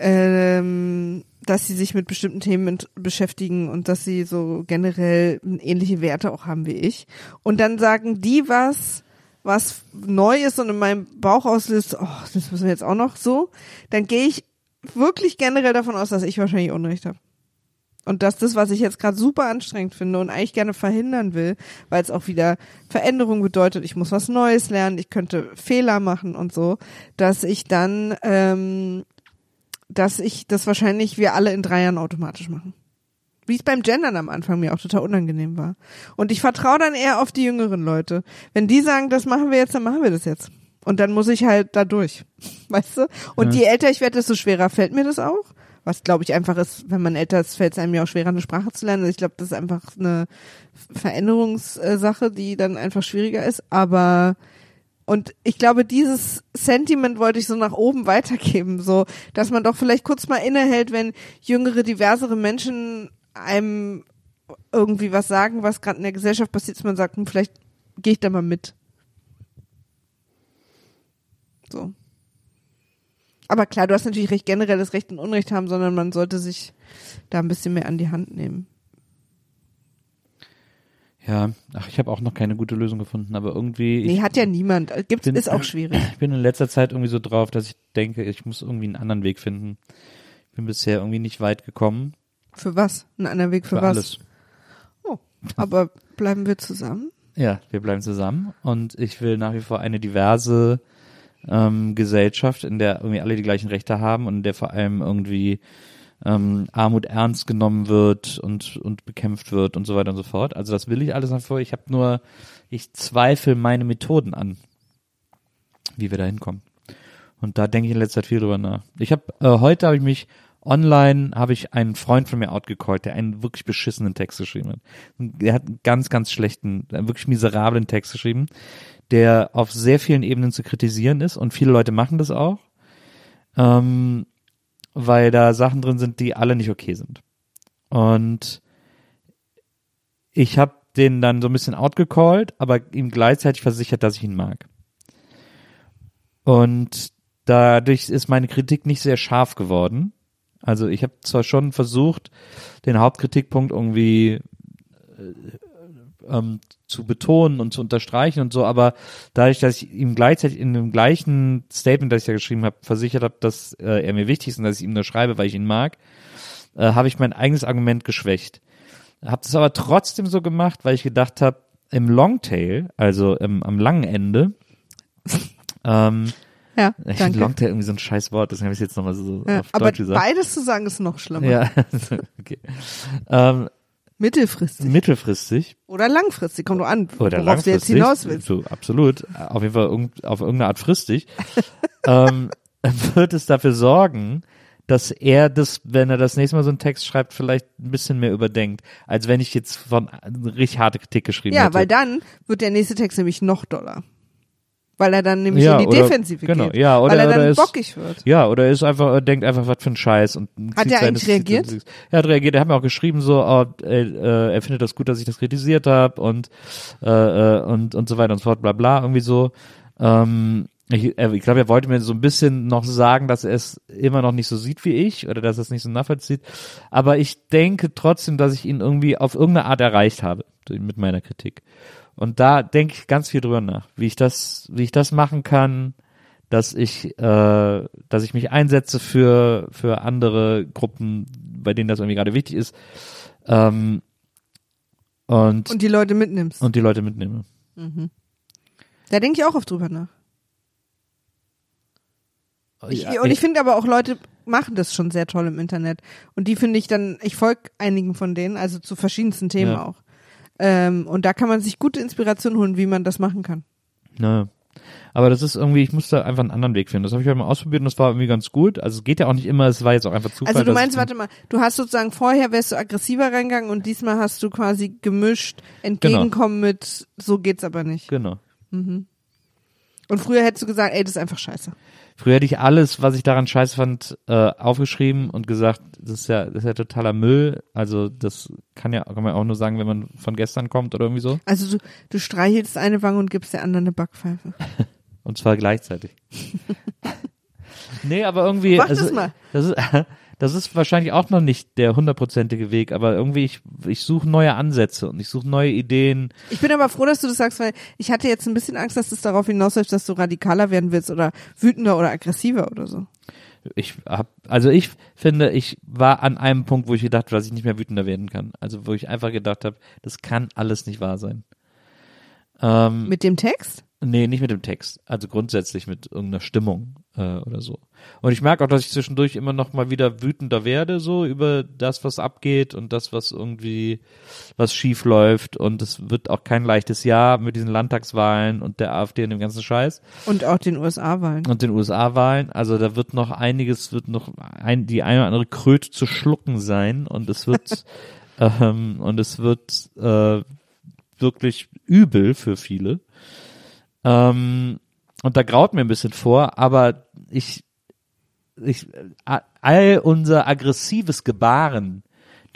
Speaker 3: ähm, dass sie sich mit bestimmten Themen beschäftigen und dass sie so generell ähnliche Werte auch haben wie ich. Und dann sagen die was, was neu ist und in meinem Bauch auslöst, oh, das müssen wir jetzt auch noch so, dann gehe ich wirklich generell davon aus, dass ich wahrscheinlich Unrecht habe. Und dass das, was ich jetzt gerade super anstrengend finde und eigentlich gerne verhindern will, weil es auch wieder Veränderung bedeutet, ich muss was Neues lernen, ich könnte Fehler machen und so, dass ich dann, ähm, dass ich das wahrscheinlich wir alle in drei Jahren automatisch machen. Wie es beim Gendern am Anfang mir auch total unangenehm war. Und ich vertraue dann eher auf die jüngeren Leute. Wenn die sagen, das machen wir jetzt, dann machen wir das jetzt. Und dann muss ich halt da durch. (laughs) Weißt du? Und je älter ich werde, desto schwerer fällt mir das auch. Was glaube ich einfach ist, wenn man älter ist, fällt es einem ja auch schwerer, eine Sprache zu lernen. Also ich glaube, das ist einfach eine Veränderungssache, die dann einfach schwieriger ist. Aber und ich glaube, dieses Sentiment wollte ich so nach oben (laughs) weitergeben, so, dass man doch vielleicht kurz mal innehält, wenn jüngere, diversere Menschen einem irgendwie was sagen, was gerade in der Gesellschaft passiert, dass man sagt, hm, vielleicht gehe ich da mal mit. So. Aber klar, du hast natürlich recht, generell das Recht und Unrecht haben, sondern man sollte sich da ein bisschen mehr an die Hand nehmen.
Speaker 1: Ja, ach, ich habe auch noch keine gute Lösung gefunden, aber irgendwie.
Speaker 3: Nee, hat ja niemand. Gibt's,
Speaker 1: bin-
Speaker 3: ist auch schwierig.
Speaker 1: Ich (clears throat) bin in letzter Zeit irgendwie so drauf, dass ich denke, ich muss irgendwie einen anderen Weg finden. Ich bin bisher irgendwie nicht weit gekommen.
Speaker 3: Für was? Ein anderer Weg für,
Speaker 1: Für
Speaker 3: was?
Speaker 1: alles.
Speaker 3: Oh, aber bleiben wir zusammen?
Speaker 1: Ja, wir bleiben zusammen und ich will nach wie vor eine diverse ähm, Gesellschaft, in der irgendwie alle die gleichen Rechte haben und in der vor allem irgendwie ähm, Armut ernst genommen wird und, und bekämpft wird und so weiter und so fort. Also das will ich alles nach vor. Ich habe nur, ich zweifle meine Methoden an, wie wir da hinkommen. Und da denke ich in letzter Zeit viel drüber nach. Ich habe äh, heute habe ich mich online habe ich einen Freund von mir outgecallt, der einen wirklich beschissenen Text geschrieben hat. Der hat einen ganz, ganz schlechten, einen wirklich miserablen Text geschrieben, der auf sehr vielen Ebenen zu kritisieren ist und viele Leute machen das auch, ähm, weil da Sachen drin sind, die alle nicht okay sind. Und ich habe den dann so ein bisschen outgecallt, aber ihm gleichzeitig versichert, dass ich ihn mag. Und dadurch ist meine Kritik nicht sehr scharf geworden. Also ich habe zwar schon versucht, den Hauptkritikpunkt irgendwie äh, ähm, zu betonen und zu unterstreichen und so, aber dadurch, dass ich ihm gleichzeitig in dem gleichen Statement, das ich ja geschrieben habe, versichert habe, dass äh, er mir wichtig ist und dass ich ihm nur schreibe, weil ich ihn mag, äh, habe ich mein eigenes Argument geschwächt. Habe das aber trotzdem so gemacht, weil ich gedacht habe, im Longtail, also im, am langen Ende, (laughs) ähm,
Speaker 3: Ja, (laughs)
Speaker 1: ich finde
Speaker 3: danke.
Speaker 1: Longtail irgendwie so ein scheiß Wort, deswegen habe ich jetzt nochmal so
Speaker 3: Ja,
Speaker 1: auf
Speaker 3: aber
Speaker 1: Deutsch gesagt.
Speaker 3: beides zu sagen ist noch schlimmer.
Speaker 1: Ja, (laughs) okay. Ähm,
Speaker 3: Mittelfristig
Speaker 1: mittelfristig
Speaker 3: oder langfristig, kommt nur an,
Speaker 1: oder
Speaker 3: worauf du jetzt hinaus willst.
Speaker 1: So, absolut, auf jeden Fall irgend, auf irgendeine Art fristig, (laughs) ähm, wird es dafür sorgen, dass er das, wenn er das nächste Mal so einen Text schreibt, vielleicht ein bisschen mehr überdenkt, als wenn ich jetzt von richtig harte Kritik geschrieben
Speaker 3: Ja,
Speaker 1: hätte.
Speaker 3: weil dann wird der nächste Text nämlich noch doller. Weil er dann nämlich
Speaker 1: Ja,
Speaker 3: in die
Speaker 1: oder-
Speaker 3: Defensive
Speaker 1: genau,
Speaker 3: geht.
Speaker 1: ja, oder-
Speaker 3: weil er
Speaker 1: oder
Speaker 3: dann
Speaker 1: ist-
Speaker 3: bockig wird.
Speaker 1: Ja, oder er ist einfach, denkt einfach, was für ein Scheiß. Und
Speaker 3: Hat er eigentlich reagiert?
Speaker 1: zieht- Er hat reagiert, er hat mir auch geschrieben, so, oh, äh, äh, er findet das gut, dass ich das kritisiert habe und, äh, äh, und, und so weiter und so fort, bla bla, irgendwie so. Ähm, ich ich glaube, er wollte mir so ein bisschen noch sagen, dass er es immer noch nicht so sieht wie ich oder dass er es nicht so nachvollzieht. Aber ich denke trotzdem, dass ich ihn irgendwie auf irgendeine Art erreicht habe mit meiner Kritik. Und da denke ich ganz viel drüber nach, wie ich das, wie ich das machen kann, dass ich, äh, dass ich mich einsetze für für andere Gruppen, bei denen das irgendwie gerade wichtig ist, ähm, und
Speaker 3: Und die Leute mitnimmst.
Speaker 1: und die Leute mitnehme.
Speaker 3: da denke ich auch oft drüber nach. Ich,
Speaker 1: Ja,
Speaker 3: und ich finde aber auch Leute machen das schon sehr toll im Internet. Und die finde ich dann, ich folge einigen von denen, also zu verschiedensten Themen
Speaker 1: Ja.
Speaker 3: auch. Ähm, und da kann man sich gute Inspiration holen, wie man das machen kann.
Speaker 1: Ne. Aber das ist irgendwie, ich musste einfach einen anderen Weg finden. Das habe ich halt mal ausprobiert und das war irgendwie ganz gut. Also es geht ja auch nicht immer, es war jetzt auch einfach Zufall.
Speaker 3: Also du meinst, warte mal, du hast sozusagen vorher wärst du aggressiver reingegangen und diesmal hast du quasi gemischt, entgegenkommen mit, so geht's aber nicht.
Speaker 1: Genau.
Speaker 3: Und früher hättest du gesagt, ey, das ist einfach scheiße.
Speaker 1: Früher hätte ich alles, was ich daran scheiße fand, äh, aufgeschrieben und gesagt, das ist ja, das ist ja totaler Müll. Also das kann ja, kann man auch nur sagen, wenn man von gestern kommt oder irgendwie so.
Speaker 3: Also du, du streichelst eine Wange und gibst der anderen eine Backpfeife. (laughs)
Speaker 1: Und zwar gleichzeitig. (laughs) nee, aber irgendwie.
Speaker 3: Mach
Speaker 1: also,
Speaker 3: das mal.
Speaker 1: Das ist, (laughs) das ist wahrscheinlich auch noch nicht der hundertprozentige Weg, aber irgendwie, ich, ich suche neue Ansätze und ich suche neue Ideen.
Speaker 3: Ich bin aber froh, dass du das sagst, weil ich hatte jetzt ein bisschen Angst, dass es darauf hinausläuft, dass du radikaler werden willst oder wütender oder aggressiver oder so.
Speaker 1: Ich hab, also ich finde, ich war an einem Punkt, wo ich gedacht habe, dass ich nicht mehr wütender werden kann. Also wo ich einfach gedacht habe, das kann alles nicht wahr sein. Ähm,
Speaker 3: Mit dem Text?
Speaker 1: Nee, nicht mit dem Text. Also grundsätzlich mit irgendeiner Stimmung äh, oder so. Und ich merke auch, dass ich zwischendurch immer noch mal wieder wütender werde, so über das, was abgeht und das, was irgendwie, was schief läuft. Und es wird auch kein leichtes Jahr mit diesen Landtagswahlen und der AfD und dem ganzen Scheiß
Speaker 3: Und auch den USA-Wahlen.
Speaker 1: und den USA-Wahlen. Also da wird noch einiges, wird noch ein, die eine oder andere Kröte zu schlucken sein und es wird (laughs) ähm, und es wird äh, wirklich übel für viele. Ähm, und da graut mir ein bisschen vor, aber ich, ich, all unser aggressives Gebaren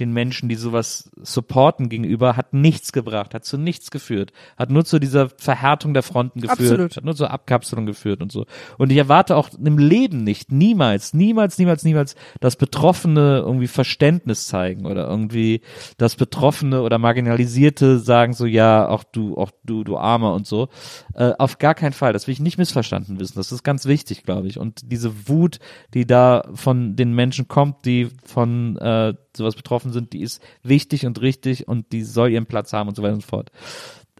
Speaker 1: den Menschen, die sowas supporten gegenüber, hat nichts gebracht, hat zu nichts geführt, hat nur zu dieser Verhärtung der Fronten geführt,
Speaker 3: Absolut.
Speaker 1: hat nur zur Abkapselung geführt und so. Und ich erwarte auch im Leben nicht, niemals, niemals, niemals, niemals, dass Betroffene irgendwie Verständnis zeigen oder irgendwie, dass Betroffene oder Marginalisierte sagen so, ja, auch du, auch du, du Armer und so. Äh, auf gar keinen Fall. Das will ich nicht missverstanden wissen. Das ist ganz wichtig, glaube ich. Und diese Wut, die da von den Menschen kommt, die von äh, sowas betroffen sind, die ist wichtig und richtig und die soll ihren Platz haben und so weiter und so fort.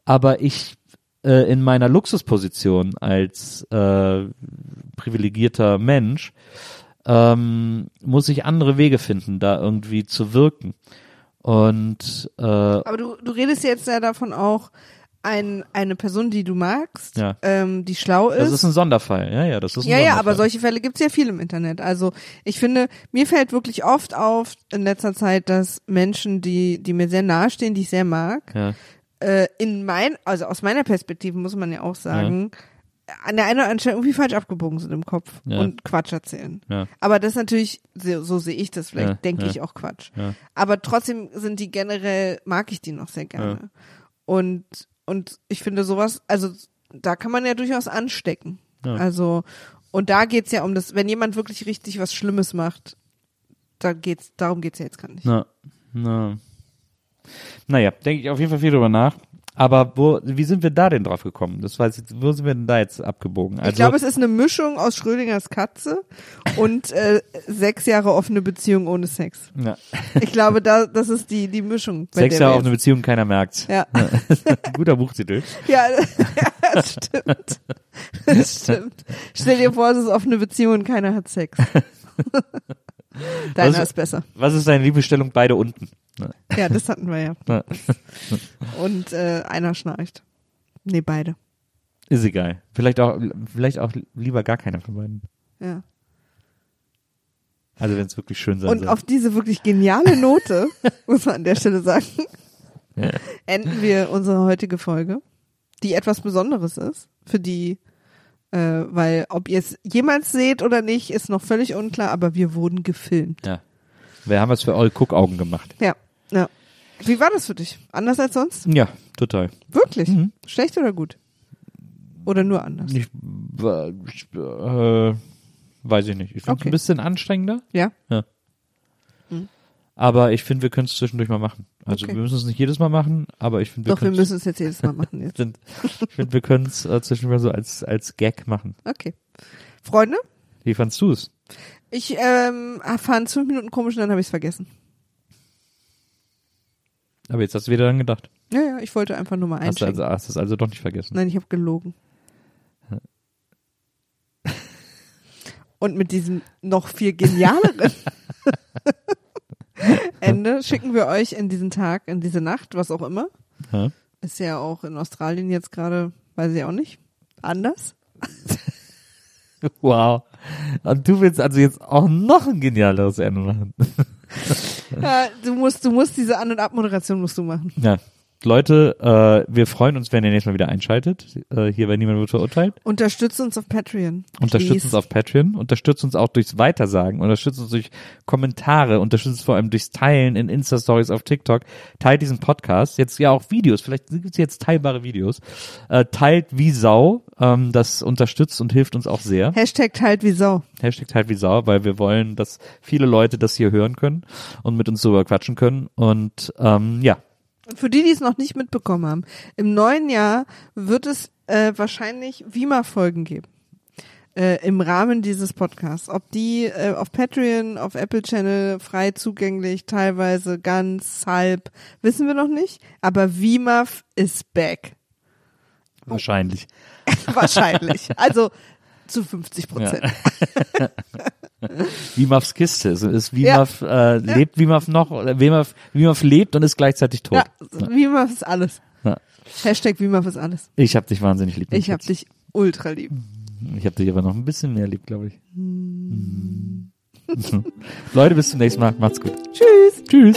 Speaker 1: Aber ich äh, in meiner Luxusposition als äh, privilegierter Mensch ähm, muss ich andere Wege finden, da irgendwie zu wirken. Und äh,
Speaker 3: Aber du, du redest jetzt ja davon auch, ein, eine Person, die du magst,
Speaker 1: Ja.
Speaker 3: ähm, die schlau ist.
Speaker 1: das ist ein Sonderfall. Ja, ja, das ist ein
Speaker 3: ja, ja,
Speaker 1: Sonderfall.
Speaker 3: aber solche Fälle gibt's ja viel im Internet. Also ich finde, mir fällt wirklich oft auf in letzter Zeit, dass Menschen, die, die mir sehr nahestehen, die ich sehr mag,
Speaker 1: Ja,
Speaker 3: äh, in mein, also aus meiner Perspektive muss man ja auch sagen, an der einen oder anderen Stelle irgendwie falsch abgebogen sind im Kopf
Speaker 1: Ja.
Speaker 3: und Quatsch erzählen.
Speaker 1: ja,
Speaker 3: Aber das ist natürlich, so, so sehe ich das, vielleicht
Speaker 1: Ja,
Speaker 3: denke
Speaker 1: ja.
Speaker 3: ich auch Quatsch.
Speaker 1: ja.
Speaker 3: Aber trotzdem sind die generell, mag ich die noch sehr gerne. Und, und ich finde sowas, also da kann man ja durchaus anstecken.
Speaker 1: Ja.
Speaker 3: Also, und da geht's ja um das, wenn jemand wirklich richtig was Schlimmes macht, da geht's, darum geht's ja jetzt gar nicht.
Speaker 1: Na, na. Naja, denke ich auf jeden Fall viel drüber nach. Aber wo, wie sind wir da denn drauf gekommen? Das weiß ich, wo sind wir denn da jetzt abgebogen? Also,
Speaker 3: ich glaube, es ist eine Mischung aus Schrödingers Katze und äh, sechs Jahre offene Beziehung ohne Sex.
Speaker 1: ja.
Speaker 3: Ich glaube, da, das ist die, die Mischung.
Speaker 1: Sechs Jahre eine Beziehung, keiner
Speaker 3: jetzt- Ja, (laughs)
Speaker 1: Guter Buchtitel.
Speaker 3: ja, (laughs) das stimmt. Das (laughs) stimmt. Stell dir vor, es ist offene Beziehung und keiner hat Sex. (laughs) Deiner
Speaker 1: Was-
Speaker 3: ist besser.
Speaker 1: Was ist deine Lieblingsstellung? Beide unten.
Speaker 3: Ja, das hatten wir ja. (laughs)
Speaker 1: Na,
Speaker 3: Und äh, einer schnarcht. Nee, beide.
Speaker 1: Ist egal. Vielleicht auch, vielleicht auch lieber gar keiner von beiden.
Speaker 3: Ja.
Speaker 1: Also wenn es wirklich schön sein
Speaker 3: Und
Speaker 1: soll.
Speaker 3: auf diese wirklich geniale Note, (laughs) muss man an der Stelle sagen,
Speaker 1: Ja.
Speaker 3: enden wir unsere heutige Folge, die etwas Besonderes ist, für die, äh, weil ob ihr es jemals seht oder nicht, ist noch völlig unklar, aber wir wurden gefilmt.
Speaker 1: ja. Wir haben es für eure Guckaugen gemacht.
Speaker 3: Ja, ja. Wie war das für dich? Anders als sonst?
Speaker 1: Ja, total.
Speaker 3: Wirklich?
Speaker 1: Mhm.
Speaker 3: Schlecht oder gut? Oder nur anders?
Speaker 1: Ich, äh, ich, äh, weiß ich nicht. Ich finde es
Speaker 3: Okay.
Speaker 1: ein bisschen anstrengender.
Speaker 3: Ja?
Speaker 1: Aber ich finde, wir können es zwischendurch mal machen. Also
Speaker 3: Okay.
Speaker 1: wir müssen es nicht jedes Mal machen, aber ich finde, wir
Speaker 3: Doch, wir
Speaker 1: können
Speaker 3: müssen es jetzt jedes Mal machen jetzt. (laughs)
Speaker 1: ich finde, wir können es äh, zwischendurch so als, als Gag machen.
Speaker 3: Okay. Freunde,
Speaker 1: Wie fandst du es?
Speaker 3: ich ähm, fand fünf Minuten komisch und dann habe ich es vergessen.
Speaker 1: Aber jetzt hast du wieder dran gedacht.
Speaker 3: Ja, ja, ich wollte einfach nur mal
Speaker 1: Hast du also, hast es also doch nicht vergessen.
Speaker 3: Nein, ich habe gelogen. (laughs) Und mit diesem noch viel genialeren (laughs) (laughs) Ende schicken wir euch in diesen Tag, in diese Nacht, was auch immer.
Speaker 1: Ja.
Speaker 3: Ist ja auch in Australien jetzt gerade, weiß ich auch nicht, anders. (laughs)
Speaker 1: Wow. Und du willst also jetzt auch noch ein genialeres Ende machen. (laughs)
Speaker 3: Ja, du musst, du musst diese An- und Abmoderation musst du machen.
Speaker 1: Ja. Leute, äh, wir freuen uns, wenn ihr nächstes Mal wieder einschaltet. Äh, hier bei Niemand wird verurteilt.
Speaker 3: Unterstützt uns auf Patreon.
Speaker 1: Unterstützt
Speaker 3: Please.
Speaker 1: uns auf Patreon, unterstützt uns auch durchs Weitersagen, unterstützt uns durch Kommentare, unterstützt uns vor allem durchs Teilen in Insta-Stories auf TikTok. Teilt diesen Podcast, jetzt ja auch Videos, vielleicht gibt es jetzt teilbare Videos. Äh, teilt wie Sau, ähm, das unterstützt und hilft uns auch sehr.
Speaker 3: Hashtag teilt wie Sau.
Speaker 1: Hashtag teilt wie Sau, weil wir wollen, dass viele Leute das hier hören können und mit uns drüber quatschen können. Und ähm, ja,
Speaker 3: Und für die, die es noch nicht mitbekommen haben, im neuen Jahr wird es äh, wahrscheinlich Vima-Folgen geben. Äh, Im Rahmen dieses Podcasts. Ob die äh, auf Patreon, auf Apple Channel frei zugänglich, teilweise ganz, halb, wissen wir noch nicht. Aber VMAF ist back.
Speaker 1: wahrscheinlich. (laughs)
Speaker 3: Wahrscheinlich. Also zu 50 Prozent. (laughs)
Speaker 1: Wimafs Kiste. Ist
Speaker 3: Ja.
Speaker 1: Wimaf, äh, lebt Wimaf noch, Wimaf, Wimaf lebt und ist gleichzeitig tot.
Speaker 3: Ja, VMAF ist alles.
Speaker 1: Ja.
Speaker 3: Hashtag VMAF ist alles.
Speaker 1: Ich hab dich wahnsinnig lieb.
Speaker 3: Ich hab
Speaker 1: Schatz.
Speaker 3: dich ultra lieb.
Speaker 1: Ich hab dich aber noch ein bisschen mehr lieb, glaube ich. (laughs) Leute, bis zum nächsten Mal. Macht's gut.
Speaker 3: Tschüss.
Speaker 1: Tschüss.